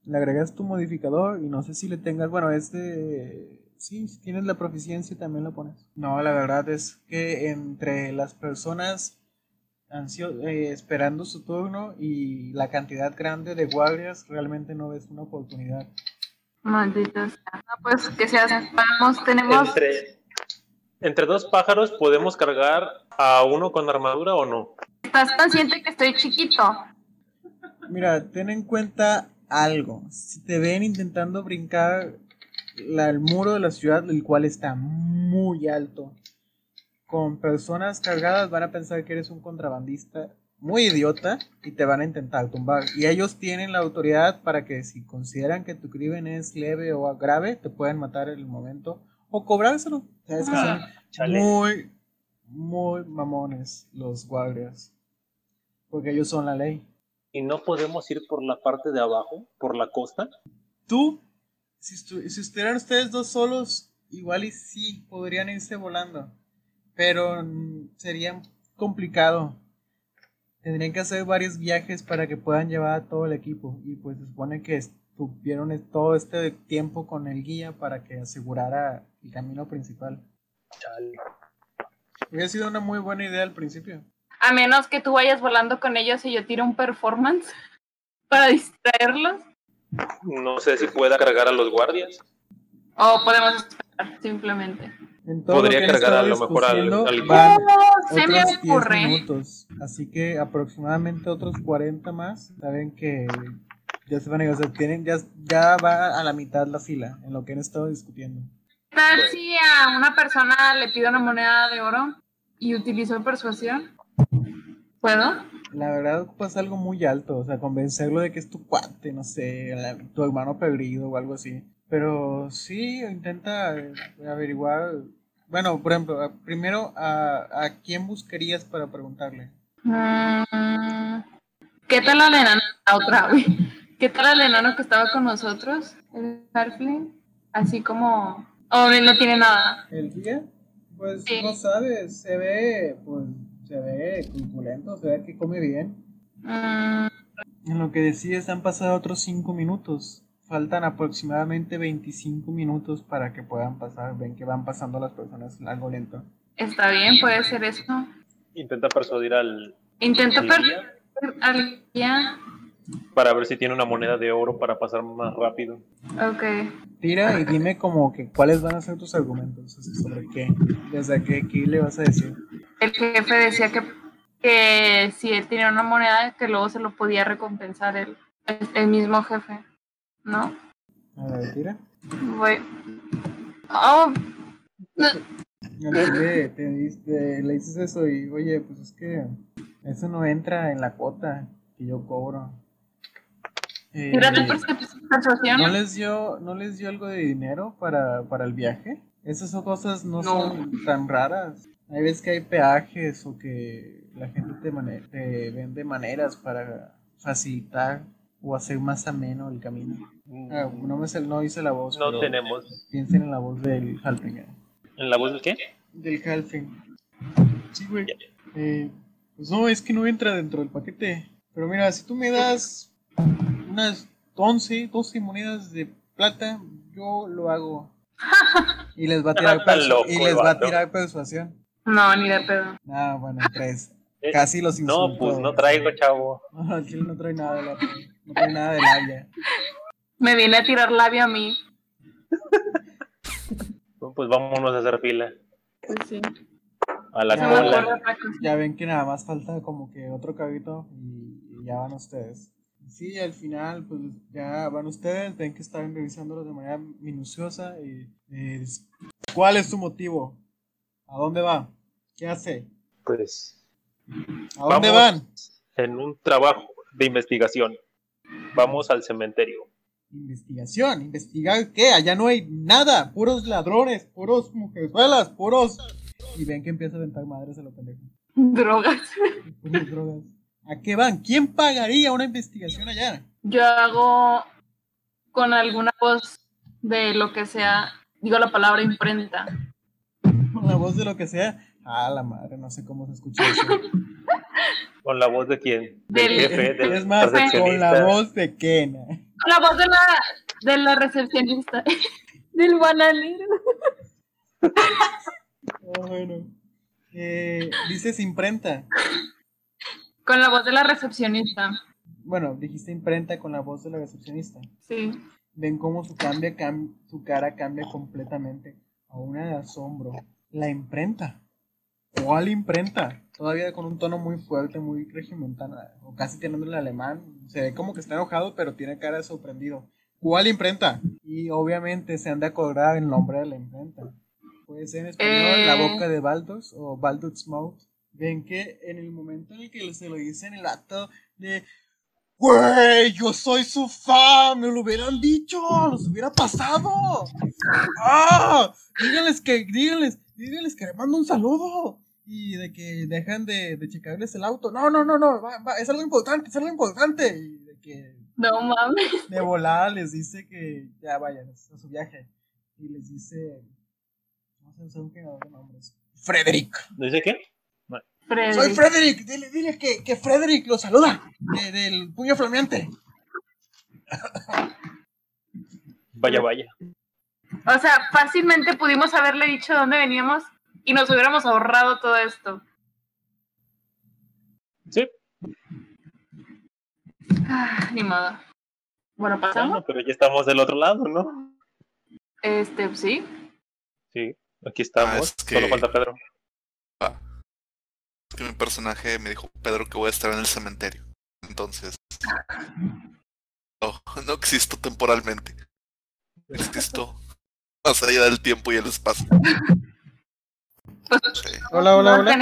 Le agregas tu modificador y no sé si le tengas, bueno, este, sí, si tienes la proficiencia también lo pones. No, la verdad es que entre las personas ansio- eh, esperando su turno y la cantidad grande de guardias, realmente no ves una oportunidad. Maldita sea. No, pues que se. Vamos, tenemos. Entre, entre dos pájaros podemos cargar a uno con armadura o no. ¿Estás consciente que estoy chiquito? Mira, ten en cuenta algo. Si te ven intentando brincar la- el muro de la ciudad, el cual está muy alto, con personas cargadas van a pensar que eres un contrabandista muy idiota y te van a intentar tumbar. Y ellos tienen la autoridad para que si consideran que tu crimen es leve o grave, te pueden matar en el momento o cobrárselo. Sabes que son Ah, muy, muy mamones los guardias. Porque ellos son la ley. ¿Y no podemos ir por la parte de abajo, por la costa? Tú, si, estu- si estuvieran ustedes dos solos, igual y sí, podrían irse volando. Pero mm, sería complicado. Tendrían que hacer varios viajes para que puedan llevar a todo el equipo. Y pues se supone que estuvieron es- todo este tiempo con el guía para que asegurara el camino principal. Chale. Hubiera sido una muy buena idea al principio. A menos que tú vayas volando con ellos y yo tire un performance para distraerlos. No sé si pueda cargar a los guardias. O podemos esperar, simplemente. Podría cargar a lo mejor al- al van Oh, se me otros 10 ocurre. minutos. Así que aproximadamente otros 40 más. Saben que ya se van a ir, o sea, tienen, ya, ya va a la mitad la fila en lo que han estado discutiendo. ¿Qué tal si a una persona le pido una moneda de oro y utilizo persuasión? ¿Puedo? La verdad pasa algo muy alto, o sea, convencerlo de que es tu cuate, no sé, la- tu hermano perdido o algo así. Pero sí, intenta eh, averiguar. Bueno, por ejemplo, primero, a, ¿a quién buscarías para preguntarle? Mm, ¿Qué tal al enano? Ah, otra, güey. ¿Qué tal el enano que estaba con nosotros? El Halfling. Así como. Oh, no tiene nada. ¿El guía? Pues Sí. no sabes, se ve, pues, se ve corpulento, se ve que come bien. Mm, En lo que decides han pasado otros 5 minutos. Faltan aproximadamente 25 minutos para que puedan pasar. Ven que van pasando las personas algo lento. está bien, puede ser eso. Intenta persuadir al, Intento al per guía al guía. Para ver si tiene una moneda de oro para pasar más rápido. Ok. Tira y dime como que cuáles van a ser tus argumentos, así sobre qué, desde qué, qué le vas a decir. El jefe decía que, que si él tenía una moneda, que luego se lo podía recompensar el, el, el mismo jefe. ¿No? A ver, tira. Voy. Oh, no. Te diste- le dices eso y, oye, pues es que eso no entra en la cuota que yo cobro. Eh, persuasión. ¿No les dio, no les dio algo de dinero para, para el viaje? Esas son cosas no, No. son tan raras. Hay veces que hay peajes o que la gente te, mane- te vende maneras para facilitar o hacer más ameno el camino. Ah, no me no hice la voz. No tenemos. Piensen en la voz del Halping. eh. ¿En la voz del qué? Del Halfing. Sí, güey. Eh, pues no, es que no entra dentro del paquete. Pero mira, si tú me das unas 11, 12 monedas de plata, yo lo hago. Y les va a tirar, loco y les va a tirar persuasión. No, ni de pedo. Ah, bueno, tres. Eh, Casi los insulto. No, pues no traigo, chavo. No, el chile no trae nada de la, no trae nada de labia. Me viene a tirar labio a mí. Pues vámonos a hacer fila. Pues sí. A la Ya, cola. Ya ven que nada más falta como que otro cabito y, y ya van ustedes. Sí, al final pues ya van ustedes, ven que están revisándolos de manera minuciosa y eh, ¿cuál es su motivo? ¿A dónde va? ¿Qué hace? Pues ¿A dónde van? en un trabajo de investigación. Vamos al cementerio. Investigación, investigar qué, allá no hay nada, puros ladrones, puros mujerzuelas, puros y ven que empieza a aventar madres a lo pendejo. Drogas. Puras drogas. ¿A qué van? ¿Quién pagaría una investigación allá? Yo hago con alguna voz de lo que sea, digo la palabra imprenta. Con la voz de lo que sea. Ah, la madre, no sé cómo se escucha eso. ¿Con la voz de quién? Del Del- jefe, del es más, con la voz de Kena. Con la voz de la, de la recepcionista. Del bananero. Ah, bueno. Eh, dices imprenta. Con la voz de la recepcionista. Bueno, dijiste imprenta con la voz de la recepcionista. Sí. Ven cómo su, cambia, cam- su cara cambia completamente a una de asombro. La imprenta. ¿Cuál imprenta? Todavía con un tono muy fuerte, muy regimentana, o casi teniendo el alemán. Se ve como que está enojado, pero tiene cara de sorprendido. ¿Cuál imprenta? Y obviamente se han de acordar el nombre de la imprenta. Puede ser en español Eh. La Boca de Baldur's o Baldur's Mouth. Ven que en el momento en el que se lo dicen el acto de Güey, yo soy su fan, me lo hubieran dicho, los hubiera pasado. ¡Ah! Díganles que, díganles, díganles que le mando un saludo. Y de que dejan de, de checarles el auto. No, no, no, no, va- va, es algo importante, es algo importante. Y de que No mames. de volada les dice que ya vayan a su viaje. Y les dice, no sé, son que nombres. Frederick. ¿Dice qué? Soy Frederick, dile, dile que, que Frederick lo saluda. de- del puño flameante. Vaya, vaya. O sea, fácilmente pudimos haberle dicho dónde veníamos y nos hubiéramos ahorrado todo esto. Sí, Ah, ni modo. Bueno, pasamos. bueno, pero ya estamos del otro lado, ¿no? Este, sí. Sí, aquí estamos. Ah, es que- Solo falta Pedro. Que mi personaje me dijo Pedro que voy a estar en el cementerio. Entonces. No, no existo temporalmente. Existo más allá del tiempo y el espacio. Sí. Hola, hola, hola.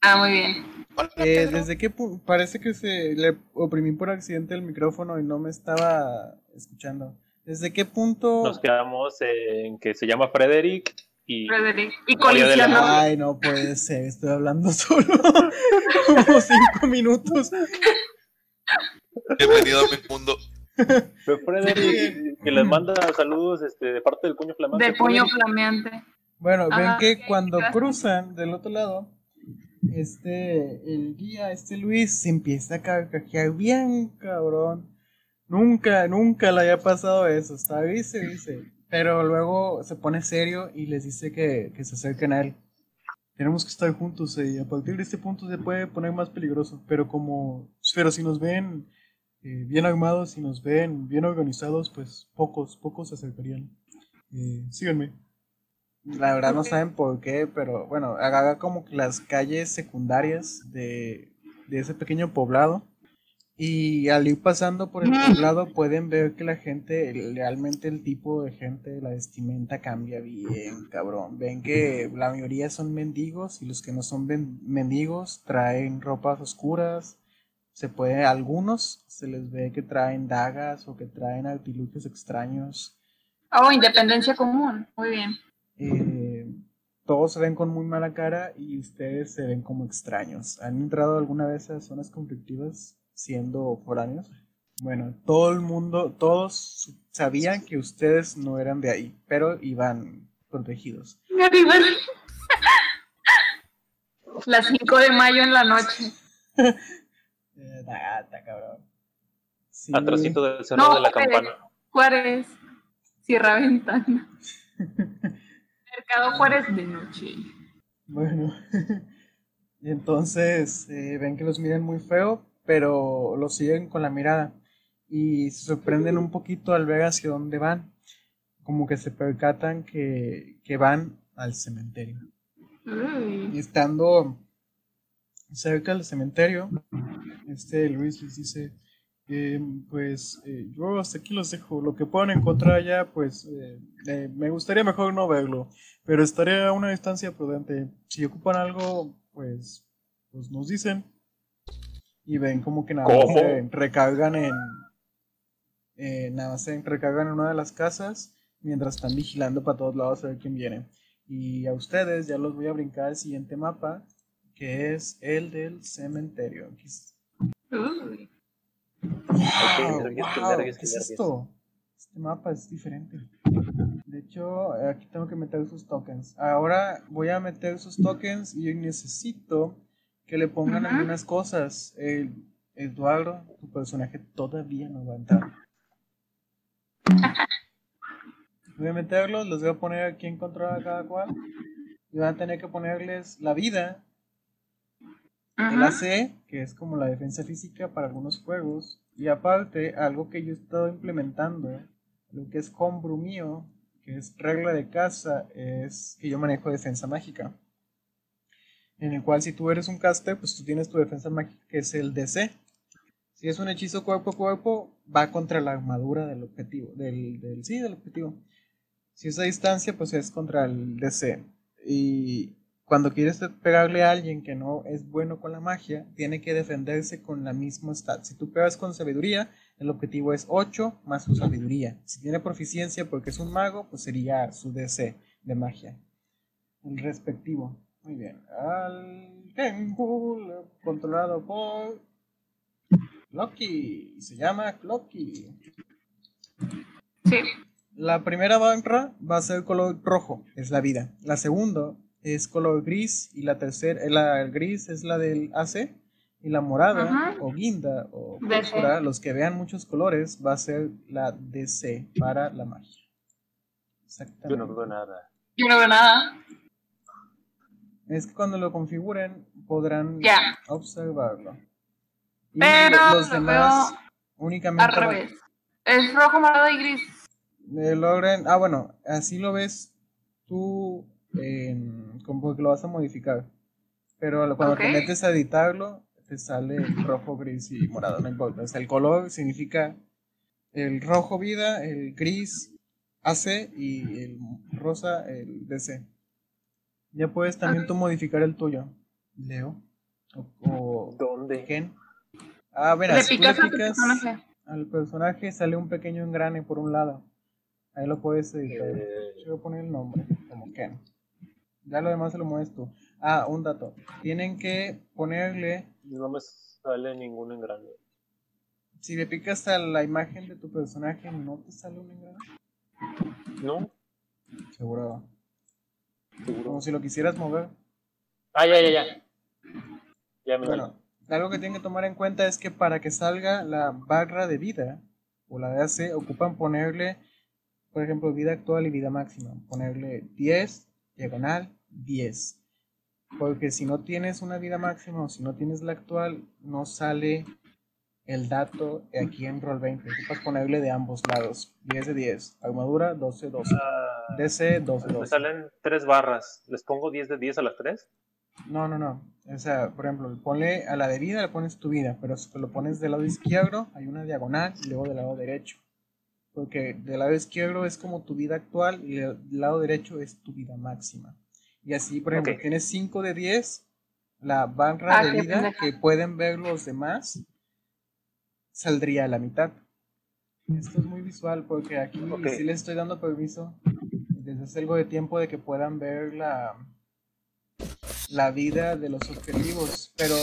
Ah, muy bien. Hola, Eh, desde qué pu- parece que se le oprimí por accidente el micrófono y no me estaba escuchando. ¿Desde qué punto? Nos quedamos en que se llama Frederick y Frederick. Y Oye, de la colisionó. Ay, no puede ser, estoy hablando solo como cinco minutos. Bienvenido a mi mundo. fue Frederick que les manda saludos este, de parte del puño flamante. De puño flameante. Bueno, ven Ajá, que cuando gracias. cruzan del otro lado, este, el guía, este Luis, se empieza a carcajear bien, cabrón. Nunca, nunca le había pasado eso. Está dice, dice. Pero luego se pone serio y les dice que, que se acerquen a él. Tenemos que estar juntos y a partir de este punto se puede poner más peligroso. Pero como, pero si nos ven eh, bien armados, si nos ven bien organizados, pues pocos, pocos se acercarían. Eh, síganme. La verdad no saben por qué, pero bueno, agarra como que las calles secundarias de, de ese pequeño poblado. Y al ir pasando por el poblado pueden ver que la gente, realmente el tipo de gente, la vestimenta cambia bien, cabrón. Ven que la mayoría son mendigos y los que no son mendigos traen ropas oscuras. Se puede, algunos se les ve que traen dagas o que traen artilugios extraños. Oh, independencia común. Muy bien. Eh, todos se ven con muy mala cara y ustedes se ven como extraños. ¿Han entrado alguna vez a zonas conflictivas siendo foráneos? Bueno, todo el mundo, todos sabían que ustedes no eran de ahí, pero iban protegidos. Arriba. Las 5 de mayo en la noche. La gata, cabrón. Sí, del No, de la Juárez. campana. Juárez. Cierra ventana. Mercado Juárez de noche. Bueno, y entonces eh, ven que los miran muy feo, pero los siguen con la mirada y se sorprenden un poquito al ver hacia dónde van, como que se percatan que, que van al cementerio. Y estando cerca del cementerio, este Luis les dice, eh, pues eh, yo hasta aquí los dejo, lo que puedan encontrar allá, pues eh, eh, me gustaría mejor no verlo, pero estaré a una distancia prudente. Si ocupan algo, pues, pues nos dicen. Y ven como que nada se recargan en, eh, nada más se recargan en una de las casas mientras están vigilando para todos lados a ver quién viene. Y a ustedes ya los voy a brincar al siguiente mapa, que es el del cementerio. Qué wow, nervios, ¿Qué qué es esto? Este mapa es diferente. De hecho, aquí tengo que meter sus tokens. Ahora voy a meter sus tokens y necesito que le pongan Ajá. algunas cosas. El, Eduardo, tu personaje todavía no va a entrar. Voy a meterlos, los voy a poner aquí en control a cada cual. Y van a tener que ponerles la vida, el Ajá. AC, que es como la defensa física para algunos juegos, y aparte, algo que yo he estado implementando, lo que es homebrew mío, que es regla de casa, es que yo manejo defensa mágica. En el cual si tú eres un caster, pues tú tienes tu defensa mágica, que es el DC. Si es un hechizo cuerpo a cuerpo, va contra la armadura del objetivo, del, del sí, del objetivo. Si es a distancia, pues es contra el DC. Y cuando quieres pegarle a alguien que no es bueno con la magia, tiene que defenderse con la misma stat. Si tú pegas con sabiduría, el objetivo es 8 más su sabiduría. Si tiene proficiencia porque es un mago, pues sería su DC de magia. El respectivo. Muy bien. Al Kenku, controlado por Loki. Se llama Loki. Sí. La primera barra va a ser color rojo, es la vida. La segunda es color gris y la tercera, eh, la gris es la del AC y la morada Ajá. o guinda o púrpura, los que vean muchos colores, va a ser la DC para la magia. Exactamente. Yo no veo nada. Yo no veo nada. Es que cuando lo configuren podrán observarlo. Y Pero los lo demás únicamente Al van- revés. Es rojo, morado y gris. Eh, logren, ah, bueno, así lo ves tú en, como porque lo vas a modificar. Pero cuando te Ok. metes a editarlo, te sale el rojo, gris y morado, no importa. O sea, el color significa el rojo vida, el gris AC y el rosa el DC. Ya puedes también tú modificar el tuyo, Leo. O, o ¿Dónde? Ken. Ah, verás, Le si tú picas tu picas- personaje. al personaje sale un pequeño engrane por un lado. Ahí lo puedes editar. Eh, Yo voy a poner el nombre, como Ken. Ya lo demás se lo mueves tú. Ah, un dato. Tienen que ponerle, no me sale ningún engrane. si le picas a la imagen de tu personaje, ¿no te sale un engrane? ¿No? Seguro. Seguro. como si lo quisieras mover. Ah, ya, ya, ya. Ya me Bueno, algo que tienen que tomar en cuenta es que para que salga la barra de vida o la de AC, ocupan ponerle, por ejemplo, vida actual y vida máxima. Ponerle 10, diagonal, 10. Porque si no tienes una vida máxima o si no tienes la actual, no sale el dato aquí en Roll20. Ocupas ponerle de ambos lados. 10 de 10. Armadura, 12 12. Ah, DC, 12 me 12. salen tres barras. ¿Les pongo 10 de 10 a las tres? No, no, no. O sea, por ejemplo, ponle a la de vida, le pones tu vida, pero si lo pones del lado izquierdo, hay una diagonal y luego del lado derecho. Porque del lado izquierdo es como tu vida actual y del lado derecho es tu vida máxima. Y así, por ejemplo, Ok. tienes 5 de 10, la barra Ah, de vida pendeja. que pueden ver los demás saldría a la mitad. Esto es muy visual porque aquí Ok. sí les estoy dando permiso desde hace algo de tiempo de que puedan ver la, la vida de los objetivos, pero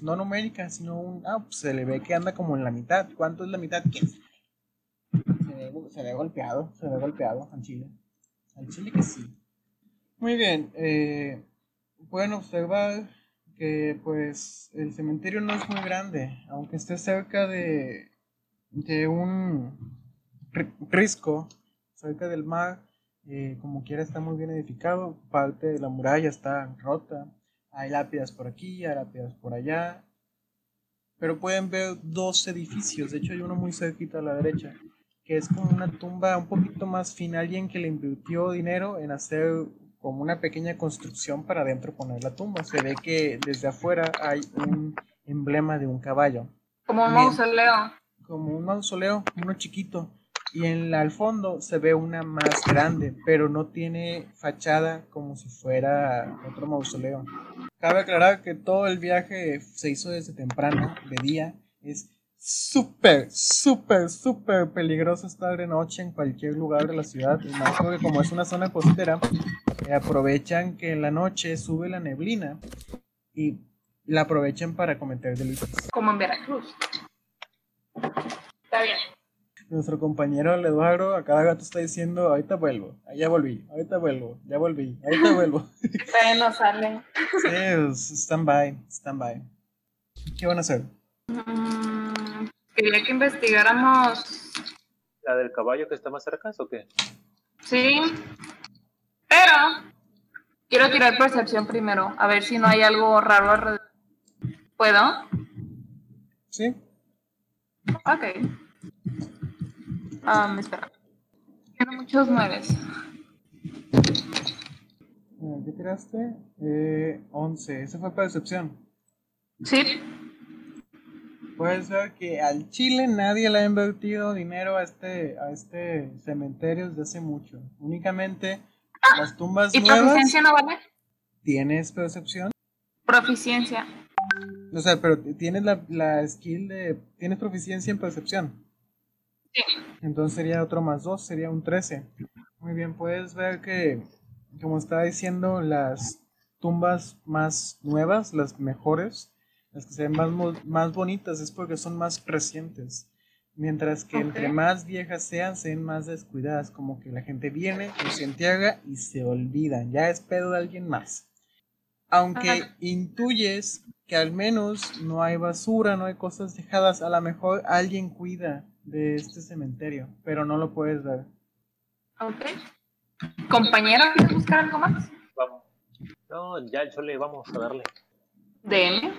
no numérica, sino un, ah, pues se le ve que anda como en la mitad. ¿Cuánto es la mitad? ¿Quién? Se ve, se ve golpeado, se ve golpeado al chile. Al chile que sí. Muy bien, eh, pueden observar que pues el cementerio no es muy grande, aunque esté cerca de, de un ri- risco, cerca del mar, eh, como quiera está muy bien edificado, parte de la muralla está rota, hay lápidas por aquí, hay lápidas por allá, pero pueden ver dos edificios, de hecho hay uno muy cerquita a la derecha, que es como una tumba un poquito más fina, alguien que le invirtió dinero en hacer como una pequeña construcción para adentro poner la tumba, se ve que desde afuera hay un emblema de un caballo Como un mausoleo. como un mausoleo, uno chiquito. Y en la, al fondo se ve una más grande, pero no tiene fachada como si fuera otro mausoleo. Cabe aclarar que todo el viaje se hizo desde temprano, de día. Es súper, súper, súper peligroso estar de noche en cualquier lugar de la ciudad. Y más porque como es una zona costera, eh, aprovechan que en la noche sube la neblina y la aprovechan para cometer delitos. Como en Veracruz. Está bien. Nuestro compañero el Eduardo a cada gato está diciendo, ahorita vuelvo, ya volví, ahorita vuelvo, ya volví, ahorita vuelvo. No sale. Sí, stand by, stand by. ¿Qué van a hacer? Mm, quería que investigáramos. ¿La del caballo que está más cerca o qué? Sí. Pero quiero tirar percepción primero. A ver si no hay algo raro alrededor. ¿Puedo? ¿Sí? Ok. Um, espera. Tiene muchos nueves. Eh, ¿Qué tiraste? Eh, 11, esa fue percepción. Sí. Puedes ver que al Chile nadie le ha invertido dinero a este, a este cementerio desde hace mucho. Únicamente las tumbas ¿Y nuevas proficiencia no vale? tienes percepción. Proficiencia. O sea, pero tienes la, la skill de. Tienes proficiencia en percepción. Sí. Entonces sería otro más 2, sería un 13. Muy bien, puedes ver que, como estaba diciendo, las tumbas más nuevas, las mejores, las que se ven más, más bonitas, es porque son más recientes. Mientras que entre más viejas sean, se ven más descuidadas, como que la gente viene, se entierra y se olvidan. Ya es pedo de alguien más. Aunque Ajá. intuyes que al menos no hay basura, no hay cosas dejadas, a lo mejor alguien cuida de este cementerio, pero no lo puedes ver. Ok. Compañero, ¿quieres buscar algo más? Vamos. No, ya el chole, vamos a darle. DM.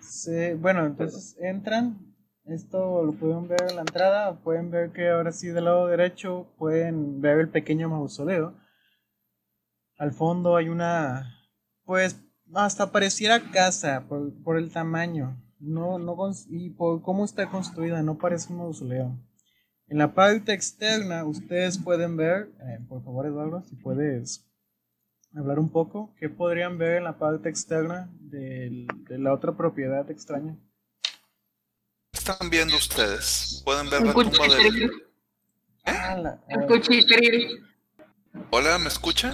Sí, bueno, entonces entran. Esto lo pueden ver en la entrada. Pueden ver que ahora sí del lado derecho pueden ver el pequeño mausoleo. Al fondo hay una, pues hasta pareciera casa por, por el tamaño. No, no y por cómo está construida, no parece un mausoleo. En la parte externa ustedes pueden ver, eh, por favor Eduardo, si puedes hablar un poco, ¿qué podrían ver en la parte externa del- de la otra propiedad extraña? ¿Qué están viendo ustedes? Pueden ver la tumba cuchitril. del... Ah, la- El ah, cuchitril. Hola, ¿me escuchan?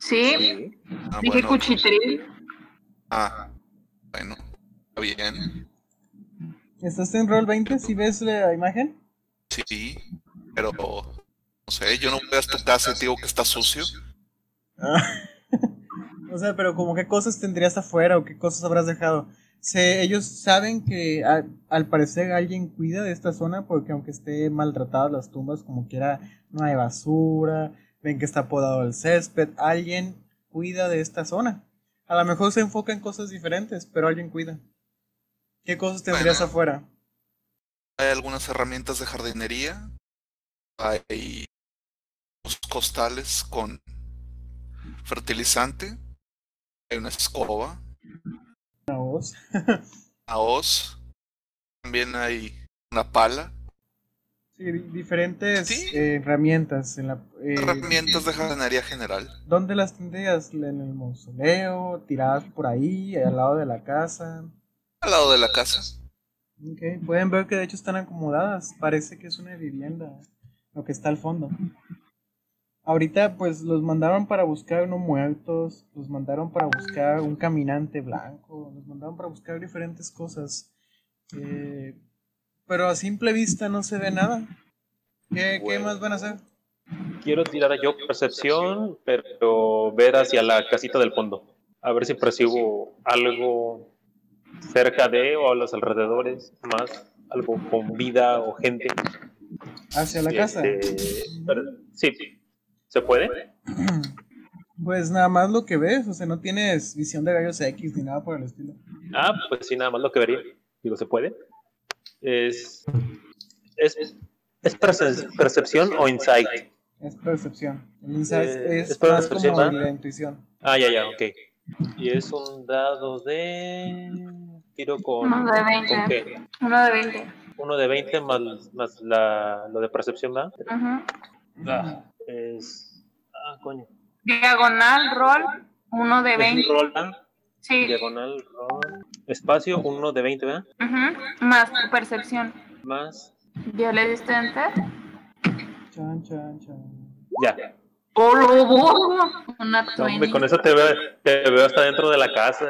Sí. Ah, Dije bueno. cuchitril. Ah, bueno, bien. ¿Estás en Roll 20 si ves la imagen? Sí, pero no sé, yo no voy a tu casa digo que está sucio. o sea, pero como qué cosas tendrías afuera o qué cosas habrás dejado. Se, ellos saben que a- al parecer alguien cuida de esta zona porque aunque esté maltratadas las tumbas, como quiera, no hay basura, ven que está podado el césped, alguien cuida de esta zona. A lo mejor se enfoca en cosas diferentes, pero alguien cuida. ¿Qué cosas tendrías Bueno. afuera? Hay algunas herramientas de jardinería. Hay unos costales con fertilizante. Hay una escoba, Una voz. una hoz. También hay una pala. Sí, di- diferentes Sí. eh, herramientas. En la, eh, Herramientas de jardinería general. ¿Dónde las tendrías? ¿En el mausoleo? ¿Tiradas por ahí? ¿Al lado de la casa? Al lado de la casa. Ok, pueden ver que de hecho están acomodadas. Parece que es una vivienda lo que está al fondo. Ahorita pues los mandaron para buscar unos muertos, los mandaron para buscar un caminante blanco, los mandaron para buscar diferentes cosas. Eh, pero a simple vista no se ve nada. ¿Qué, qué más van a hacer? Quiero tirar yo percepción, pero ver hacia la casita del fondo. A ver si percibo algo cerca de o a los alrededores, más algo con vida o gente. Hacia la casa. Este, pero- sí, ¿se puede? Pues nada más lo que ves, o sea, no tienes visión de rayos X ni nada por el estilo. Ah, pues sí, nada más lo que vería. Digo, ¿se puede? Es. ¿Es, es perce- percepción o insight? Es percepción. El insight Eh, es, es más percepción, como la intuición. Ah, ya, ya, ok. Y es un dado de. Tiro con. Uno de 20. ¿Con qué? Uno de 20. Uno de 20 más, más la, lo de percepción, ¿verdad? Ujú. Ah, es. Ah, coño. Diagonal, roll, uno de Es 20. un roll. Sí. Diagonal, roll. Espacio, uno de 20, ¿verdad? Ujú. Más tu percepción. Más. ¿Ya le diste enter? Chan, chan, chan. Ya. ¡Oh, lo borro! Una No, hombre, 20. con eso te veo, te veo hasta dentro de la casa.